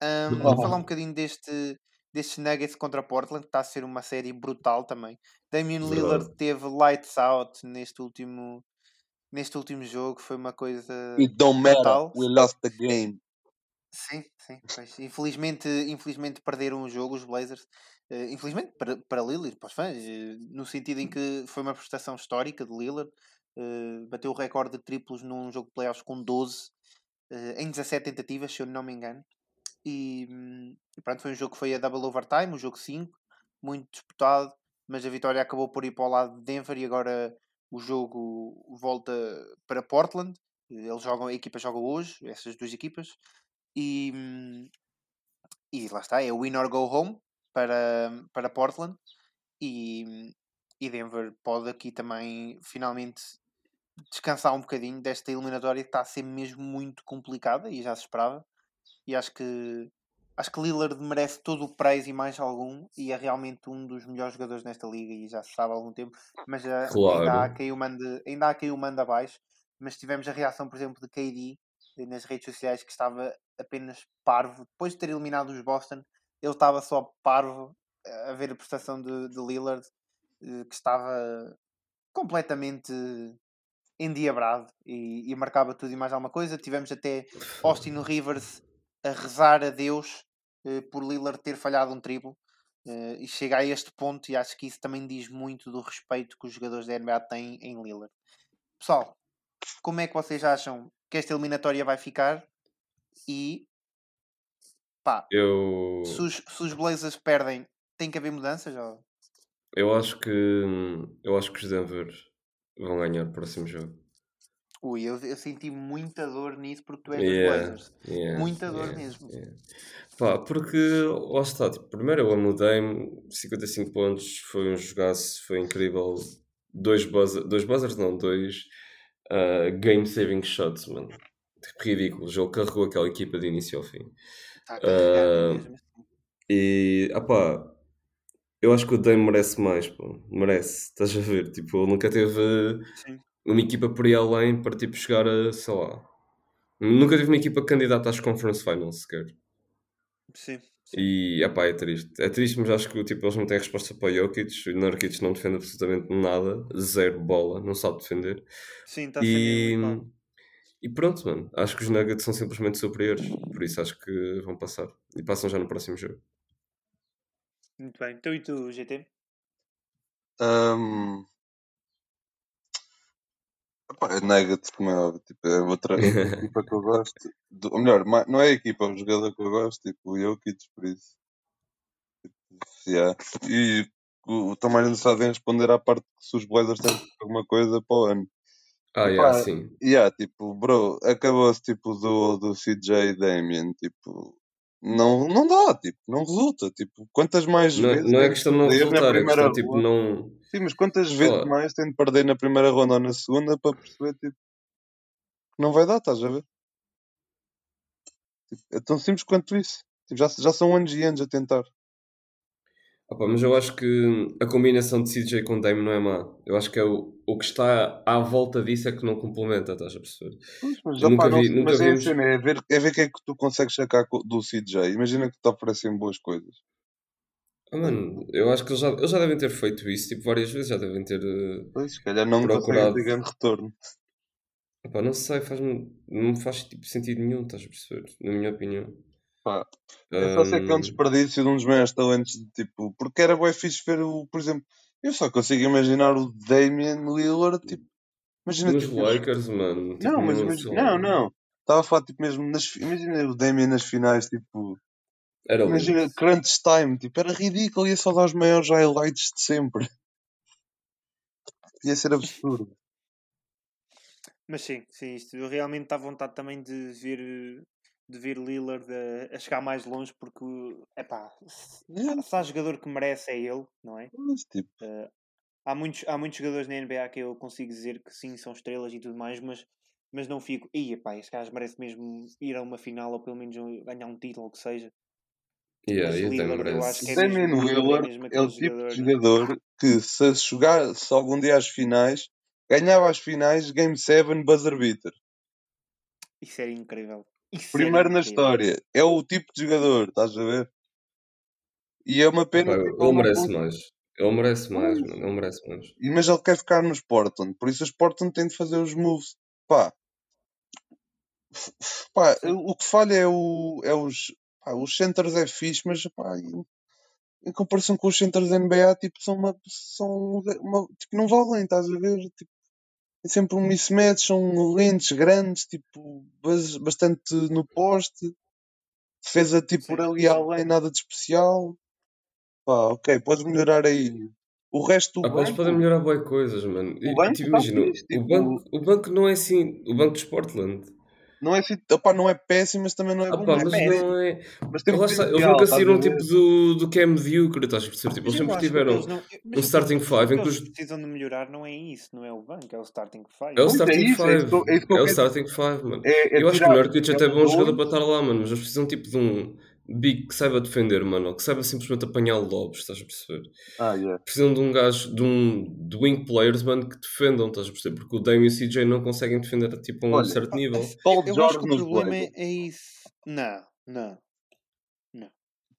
Um, vamos falar um bocadinho deste, destes Nuggets contra Portland, que está a ser uma série brutal também. Damian Lillard teve lights out neste último, neste último jogo, foi uma coisa. It don't matter, we lost the game. Sim, sim. Pois. Infelizmente, infelizmente perderam o jogo, os Blazers. Uh, infelizmente para, para Lillard, para os fãs, uh, no sentido em que foi uma prestação histórica de Lillard. Uh, bateu o recorde de triplos num jogo de playoffs com 12 em 17 tentativas, se eu não me engano. E, e pronto, foi um jogo que foi a double overtime, o jogo 5, muito disputado, mas a vitória acabou por ir para o lado de Denver e agora o jogo volta para Portland. Eles jogam, a equipa joga hoje, essas duas equipas, e, e lá está, é win or go home para, para Portland. E, e Denver pode aqui também finalmente descansar um bocadinho desta eliminatória que está a ser mesmo muito complicada e já se esperava e acho que acho que Lillard merece todo o praise e mais algum e é realmente um dos melhores jogadores nesta liga e já se sabe há algum tempo, mas claro. ainda, há quem o mande, ainda há quem o manda abaixo, mas tivemos a reação, por exemplo, de KD nas redes sociais que estava apenas parvo, depois de ter eliminado os Boston, ele estava só parvo a ver a prestação de, de Lillard, eh, que estava completamente endiabrado e, e marcava tudo e mais alguma coisa. Tivemos até Austin Rivers a rezar a Deus uh, por Lillard ter falhado um triplo. Uh, e chega a este ponto, e acho que isso também diz muito do respeito que os jogadores da NBA têm em Lillard. Pessoal, como é que vocês acham que esta eliminatória vai ficar? E pá, eu... se, os, se os Blazers perdem, tem que haver mudanças? Ou... Eu acho que eu acho que os Denver vão ganhar o próximo jogo. Ui, eu, eu senti muita dor nisso porque tu és yeah, Blazers. Yeah, muita dor yeah, mesmo. Pá, porque lá está, tipo, primeiro eu mudei-me, 55 pontos, foi um jogaço, foi incrível. Dois, buzzer, dois buzzers, não, dois uh, game saving shots, mano. Tipo, ridículo. O jogo carregou aquela equipa de início ao fim. Tá uh, mesmo. Assim. E, ah pá, eu acho que o Dame merece mais, pô. Merece, estás a ver? Tipo, ele nunca teve. Sim uma equipa por aí além para tipo chegar a, sei lá. Nunca tive uma equipa candidata às Conference Finals sequer. Sim. sim. E epá, é triste. É triste, mas acho que tipo, eles não têm resposta para o Jokic. O Nurkic não defende absolutamente nada, zero bola, não sabe defender. Sim, está e... e pronto, mano. Acho que os Nuggets são simplesmente superiores. Por isso acho que vão passar. E passam já no próximo jogo. Muito bem. Então e tu, GT? Um, Epá, Nuggets, como é óbvio, tipo, é outra [laughs] equipa que eu gosto. Do, ou melhor, não é a equipa, é um jogador que eu gosto, tipo o Jokic, por isso. Tipo, yeah. E o, o Tomás ainda sabe responder à parte que se os Blazers têm alguma coisa para o ano. Ah, yeah, sim. Yeah, tipo, bro, acabou-se tipo do, do CJ Damien, tipo, não, não dá, tipo, não resulta. Tipo, quantas mais não, vezes. Não é questão de não resultar, é questão tipo, não. Sim, mas quantas vezes mais tem de perder na primeira ronda ou na segunda para perceber tipo, que não vai dar, estás a ver? Tipo, é tão simples quanto isso. Tipo, já, já são anos e anos a tentar. Opa, mas eu acho que a combinação de CJ com Dame não é má. Eu acho que é o, o que está à volta disso é que não complementa, estás a perceber? Mas nunca vi, nunca mas é, vimos... é, ver, é ver o que é que tu consegues sacar do CJ. Imagina que te oferecem boas coisas. Ah, mano, eu acho que eles já, eles já devem ter feito isso tipo, várias vezes, já devem ter. eh, Pois, se calhar não Procurado. grande retorno. epá, não sei, faz não faz tipo, sentido nenhum, estás a perceber? Na minha opinião. Pá, Eu só sei que é um Ahm, desperdício de um dos maiores talentos, de, tipo, porque era bem fixe ver o, por exemplo, eu só consigo imaginar o Damian Lillard, tipo, imagina nos tipo, Lakers, mano. Tipo, não, mas não, imagina- não, não, estava a falar tipo mesmo, nas, imagina o Damian nas finais, tipo, Era imagina lindo. crunch time, tipo, era ridículo, ia só dar os maiores highlights de sempre. Ia ser absurdo. Mas sim, sim, isto eu realmente dá vontade também de ver, de ver Lillard a, a chegar mais longe porque epá, se, É, se há jogador que merece é ele, não é? mas, tipo, Eh, há, muitos, há muitos jogadores na NBA que eu consigo dizer que sim, são estrelas e tudo mais, mas, mas não fico, ia pá, este gajo merece mesmo ir a uma final ou pelo menos ganhar um título, o que seja. Yeah, Mas e até Lillard, eu acho que é Damian mesmo- é Lillard é aquele o tipo de jogador- jogador que se jogasse algum dia às finais, ganhava as finais, Game 7, buzzer beater. Isso era incrível. Isso Primeiro era na história. É o tipo de jogador, estás a ver? E é uma pena. Tipo, ele merece mais. Ele merece mais, mano. Ele merece mais. E- Mas ele quer ficar nos Portland, por isso os Portland têm de fazer os moves. Pá, pá o que falha é, o, é os. Pá, os centers é fixe, mas pá, em, em comparação com os centers da NBA, tipo, são uma. São uma tipo, não valem, estás a ver? Tipo, é sempre um mismatch, são lentes grandes, tipo, bas- bastante no poste. Defesa tipo por ali além, nada de especial. Pá, ok, podes melhorar aí. O resto do Ah, banco. podem melhorar boas coisas, mano. E, banco tá imagina, fixe, o, tipo- banco, o banco não é assim. O banco dos Portland. Não é, opá, não é péssimo, mas também não é Ah, bom. pá, mas mas é não é. Mas tem Lá eles nunca a saíram tipo do, do que é medíocre, estás a perceber? Tipo, eles sempre que tiveram eles não- um starting o que five em que eles precisam de melhorar não é isso, não é o banco, é o starting five. É o é starting isso, é que five. é que É o starting five, mano. É, é Eu acho que o tirar- Nurkic é até é um bom jogador para estar lá, mano, mas eles precisam tipo de um big que saiba defender, mano, ou que saiba simplesmente apanhar lobos, estás a perceber? Ah, yeah. Precisam de um gajo, de um de wing players, mano, que defendam, estás a perceber? Porque o Dame e o CJ não conseguem defender a tipo um Olha, certo nível. Paul eu George acho que o problema é, é isso. Não, não.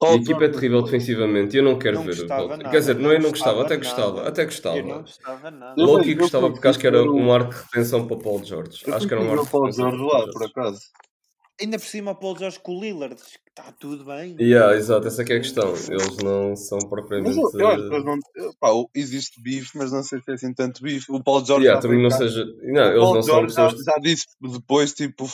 Paul a equipa é George terrível defensivamente e eu não quero Não ver. nada, Quer dizer, não é não não gostava, até gostava nada. até Eu gostava. não gostava nada. Eu Loki eu gostava porque acho que era um arco de retenção para o Paul George. Eu Acho que era um arco de Paul retenção George para o Paul lá, por George. acaso. Ainda por cima George com o Lillard, que está tudo bem. Yeah, exato, essa é que é a questão. Eles não são Mas propriamente. eu, eu acho que eles não. eu- Pá, existe bife, mas não sei se é assim tanto bife. O Paul George Yeah, já também não seja. Não, O eles Paul não são George já, pessoas. já disse depois, tipo,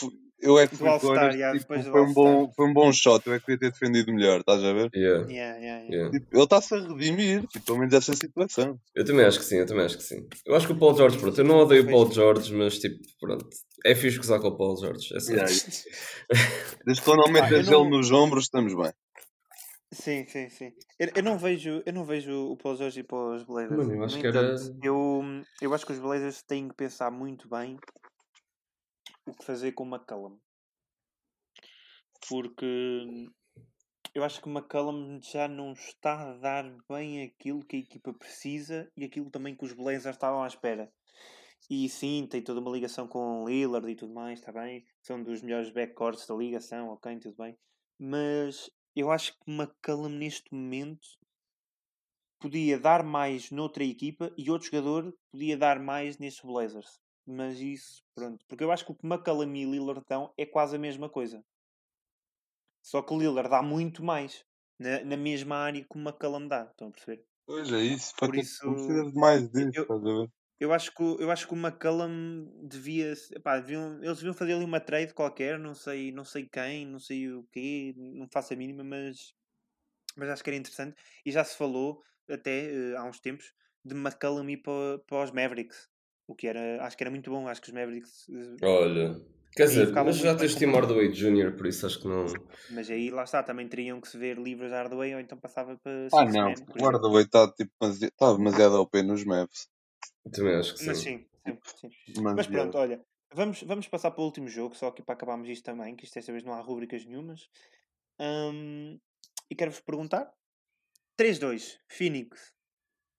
eu é que fui cores, yeah, tipo, foi, um bom, foi um bom shot, eu é que devia ter defendido melhor, estás a ver? Yeah, Yeah, yeah, yeah. yeah. Tipo, ele está-se a redimir, tipo, pelo menos essa situação. Eu também acho que sim, eu também acho que sim. Eu acho que o Paul George, pronto, eu não odeio o Paul George, mas tipo, pronto, é fixe gozar com o Paul George. É. [laughs] Yeah, Desde que não metas eu ele nos ombros, estamos bem. Sim, sim, sim. Eu, eu não vejo, eu não vejo o Paul George ir para os Blazers. Mano, eu acho No que era- entanto, eu, eu acho que os Blazers têm que pensar muito bem o que fazer com o McCallum. Porque eu acho que o McCallum já não está a dar bem aquilo que a equipa precisa e aquilo também que os Blazers estavam à espera. E sim, tem toda uma ligação com o Lillard e tudo mais, está bem? São dos melhores backcourts da ligação, ok, tudo bem. Mas eu acho que McCallum neste momento podia dar mais noutra equipa e outro jogador podia dar mais nestes Blazers. Mas isso, pronto. Porque eu acho que o que McCallum e Lillard dão é quase a mesma coisa. Só que o Lillard dá muito mais na, na mesma área que o McCallum dá. Estão a perceber? Pois é isso, para Por que isso, não precisa de mais disso, eu- estás a ver? Eu acho que, o- eu acho que o McCallum devia. Epá, deviam, eles deviam fazer ali uma trade qualquer, não sei, não sei quem, não sei o quê, não faço a mínima, mas, mas acho que era interessante. E já se falou até eh, há uns tempos de McCallum ir para, para os Mavericks. O que era, acho que era muito bom, acho que os Mavericks. eh, Olha, quer dizer, mas já tens Tim Hardaway Jr., por isso acho que não. Mas aí lá está, também teriam que se ver livres a Hardaway ou então passava para Ah não, o guarda-way está tipo, tá demasiado OP nos Mavs. Também acho que sim. Mas sim, sim, sim. Mas, Mas pronto, olha, vamos, vamos passar para o último jogo, só aqui para acabarmos isto também, que isto desta vez não há rubricas nenhumas. Ahm, e quero-vos perguntar: 3-2, Phoenix,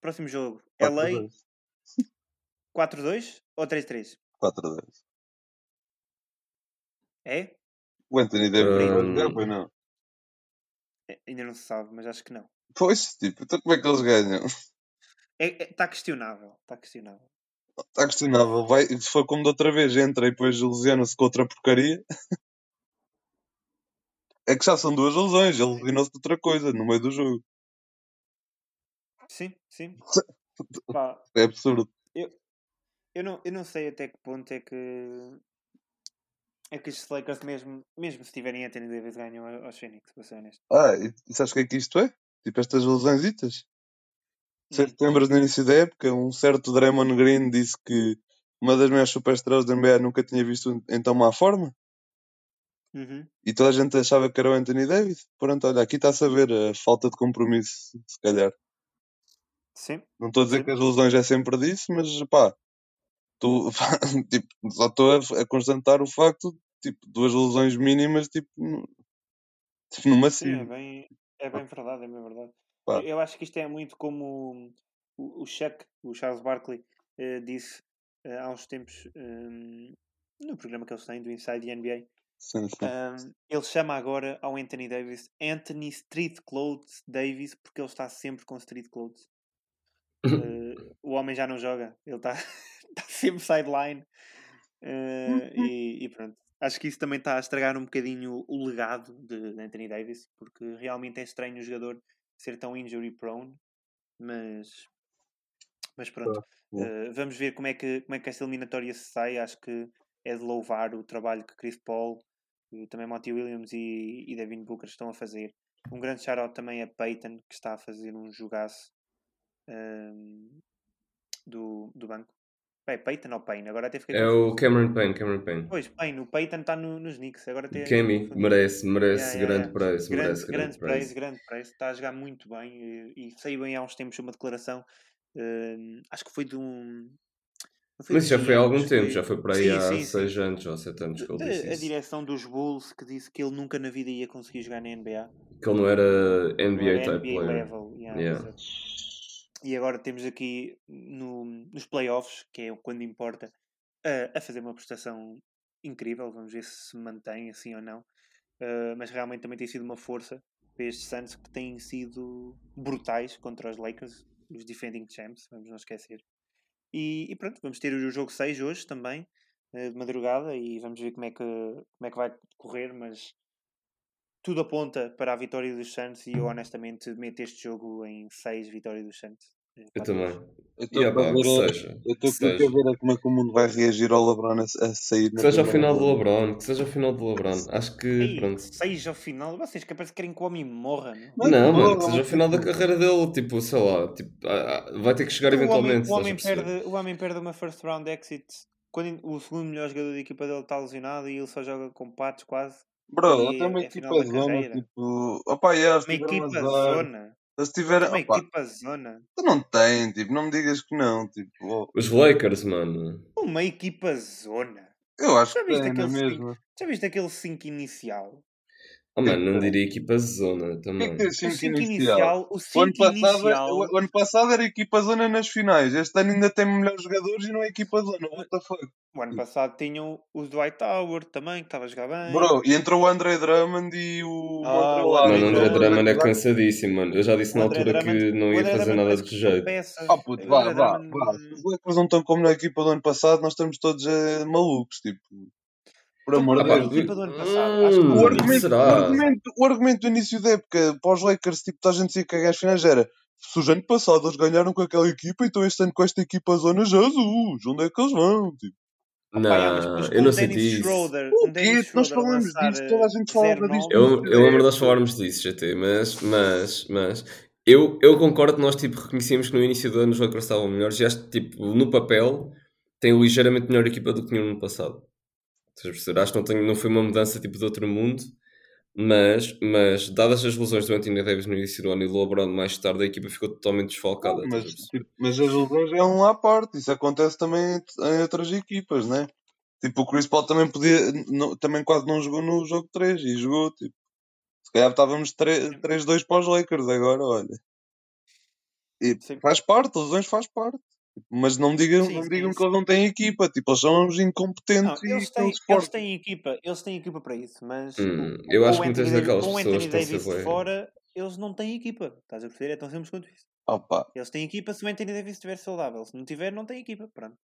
próximo jogo, LA 4-2 ou 3-3? 4-2. É? O Anthony Davis vai jogar, pois não. É, Ainda não se sabe, mas acho que não. Pois, tipo, então como é que eles ganham? Está é, tá questionável. Está questionável. Está questionável. Vai, se for como da outra vez, entra e depois lesiona-se com outra porcaria. É que já são duas lesões, ele lesionou-se de outra coisa no meio do jogo. Sim, sim. [laughs] É absurdo. eu, não, eu não sei até que ponto é que é que estes Lakers mesmo, mesmo se tiverem Anthony Davis ganham aos Phoenix, para ser honesto. Ah, e, sabes o que é que isto é? Tipo, estas lesõesitas. Se te lembras no início da época, um certo Draymond Green disse que uma das maiores superestrelas da NBA nunca tinha visto em tão má forma. Uhum. E toda a gente achava que era o Anthony Davis. Pronto, olha, aqui está-se a ver a falta de compromisso, se calhar. Sim, Não estou a dizer Sim. que as lesões é sempre disso, mas pá, tu, [laughs] tipo, só estou a, a constatar o facto, tipo, duas lesões mínimas, tipo, no, tipo numa sim, é bem, é bem verdade, é bem verdade. Pá. Eu, acho que isto é muito como o, o Chuck, o Charles Barkley, eh, disse eh, há uns tempos ehm, no programa que eles têm do Inside the NBA. Sim, sim. ehm, ele chama agora ao Anthony Davis Anthony Street Clothes Davis porque ele está sempre com Street Clothes. [laughs] Eh, o homem já não joga, ele está tá sempre sideline. Eh, e, e pronto. Acho que isso também está a estragar um bocadinho o legado de, de Anthony Davis, porque realmente é estranho o jogador ser tão injury prone, mas, mas pronto. Eh, vamos ver como é, que, como é que esta eliminatória se sai. Acho que é de louvar o trabalho que Chris Paul, e também Monty Williams e, e Devin Booker estão a fazer. Um grande shout-out também a Peyton, que está a fazer um jogaço ehm, do, do banco. É Peyton ou Payne? Agora até fiquei É o Cameron Payne, Cameron Payne. Pois, Payne, o Peyton está no, nos Knicks. Agora até Kemi, merece, merece Yeah, grande yeah. preço, Grande, merece grande grande preço, grande preço. Está a jogar muito bem e, e saiu bem há uns tempos uma declaração. ehm, acho que foi de um. não Mas isso já foi há algum tempo, foi- já foi para aí Sim, há sim, sim. 6 anos ou 7 anos que ele disse a isso. direção dos Bulls que disse que ele nunca na vida ia conseguir jogar na NBA. Que ele não era Não NBA era type NBA player. level. yeah, Yeah. E agora temos aqui no, nos playoffs, que é quando importa, a, a fazer uma prestação incrível. Vamos ver se se mantém assim ou não. Uh, mas realmente também tem sido uma força para estes Suns que têm sido brutais contra os Lakers, os defending champs, vamos não esquecer. E, e pronto, vamos ter o jogo 6 hoje também, uh, de madrugada, e vamos ver como é que, como é que vai correr, mas tudo aponta para a vitória dos Suns e eu honestamente meto este jogo em 6 vitórias dos Suns. Eh, Eu também. Eu E estou a- seja. eu Que estou aqui a seja. ver a como é que o mundo vai reagir ao LeBron a, a sair Que seja o primeira final do. LeBron, que seja o final do LeBron. Acho que, Ei, pronto. 6 ao final, vocês que parece que querem que o homem morra. Mas Não, porra, mano, que seja o mas final da tipo, carreira dele, tipo, sei lá, tipo, ah, ah, vai ter que chegar O homem, eventualmente, o, estás a homem perde, o homem perde uma first round exit quando o segundo melhor jogador da equipa dele está lesionado e ele só joga com patos quase. Bro, E tenho uma é, é equipa zona, tipo, opa, yeah, Uma equipa azar. zona. Eles tiveram, Uma opa, equipa zona. tu não tem, tipo, não me digas que não, tipo, oh, Os Lakers, mano. Uma equipa zona. eu acho Já que tem, é aquele 5 mesmo? já viste aquele 5 inicial? Oh, mano, não Tipo, diria equipa zona o que é também. que tem O 5 5 inicial? inicial, o O ano, 5 passado, inicial. o, o ano passado era equipa zona nas finais, este ano ainda tem melhores jogadores e não é equipa zona, what the fuck? O ano passado tinham o Dwight Howard também, que estava a jogar bem. Bro, e entrou o André Drummond e o Ah, o Mano, André o André Drummond. É cansadíssimo, mano. Eu já disse na altura Drummond, que não ia fazer Drummond nada de jeito. Ah puto, vá, vá, vá. Os Lakers não estão como na equipa do ano passado, nós estamos todos eh, malucos, tipo. Por amor de é Deus. equipa do ano passado? Acho que Hum, O o argumento, o, argumento, o argumento do início da época para os Lakers, tipo, toda a gente dizia que as finais era se o ano passado eles ganharam com aquela equipa, então este ano com esta equipa zona Jesus, onde é que eles vão? Tipo, Não, com eu não senti isso. O quê? Nós falamos disso, toda a eh, gente falava 0-9. disto Eu, eu lembro de nós falarmos disso, GT, mas, mas, mas eu, eu concordo que nós tipo, reconhecíamos que no início do ano os Lakers estavam melhores e acho que tipo, no papel tem ligeiramente melhor equipa do que tinham no passado. Estás a perceber? Acho que não, tem, não foi uma mudança tipo de outro mundo, mas, mas dadas as lesões do Anthony Davis no início do ano e do LeBron mais tarde, a equipa ficou totalmente desfalcada. Não, mas, tipo, mas as lesões é um à parte, isso acontece também em outras equipas, né? Tipo, o Chris Paul também podia, não- também quase não jogou no jogo 3 e jogou, tipo. Se calhar estávamos 3-2 para os Lakers agora, olha. E faz parte, lesões faz parte. Mas não digam, Sim, não sim, digam que sim. eles não têm equipa, tipo, eles são uns Não, incompetentes e eles que não têm, eles têm equipa, eles têm equipa para isso, mas Hum, eu com acho o que muitas Anthony Davis, daquelas com o pessoas Anthony Davis bué- fora, eles não têm equipa. Estás a perceber? É tão simples quanto isso. Opa, Eles têm equipa se o Anthony Davis estiver saudável. Se não tiver, não tem equipa. Pronto.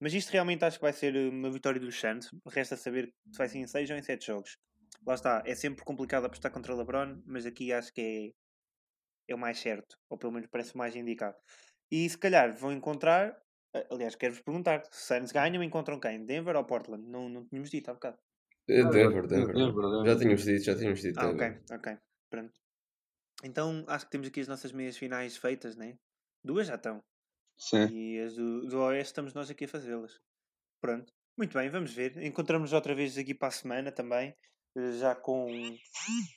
Mas isto realmente acho que vai ser uma vitória dos Suns. Resta saber se vai ser em 6 ou em 7 jogos. Lá está. É sempre complicado apostar contra o LeBron, mas aqui acho que é, é o mais certo. Ou pelo menos parece o mais indicado. E se calhar vão encontrar. Aliás, quero-vos perguntar: se Suns ganham, encontram quem? Denver ou Portland? Não, não tínhamos dito há bocado. Eh, Denver, Denver. Denver, Denver. Já tínhamos dito, já tínhamos dito. Ah, Denver. ok, ok. Pronto. Então acho que temos aqui as nossas meias finais feitas, né? Duas já estão. sim. E as do, do Oeste estamos nós aqui a fazê-las. Pronto. Muito bem, vamos ver. Encontramos outra vez aqui para a semana também, eh, já com,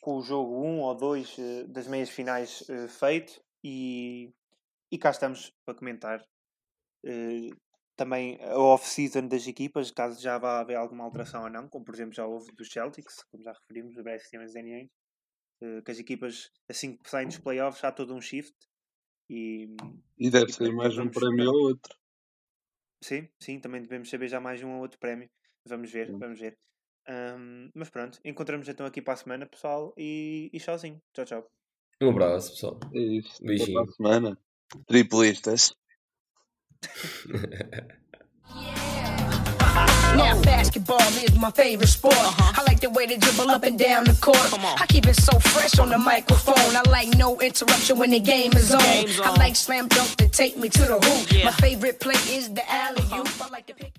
com o jogo 1 ou 2 eh, das meias finais feito. E, e cá estamos para comentar eh, também a off-season das equipas, caso já vá haver alguma alteração ou não, como por exemplo já houve dos Celtics, como já referimos, o Brad Stevens e Danny Ainge, eh, que as equipas assim que saem dos playoffs há todo um shift. E, E deve E ser mais um prémio ou outro. Sim, sim, também devemos saber já mais um ou outro prémio. Vamos ver, Sim. vamos ver. Ahm, mas pronto, encontramos então aqui para a semana, pessoal, e, e tchauzinho. Tchau, tchau. Um abraço, pessoal. É isso. Até Beijinho. para a semana. Triplistas. [laughs] Now basketball is my favorite sport. Uh-huh. I like the way they dribble up and down the court. I keep it so fresh on the microphone. I like no interruption when the game is on. Game's I like slam dunk to take me to the hoop. Yeah. My favorite play is the alley oop. I like to pick.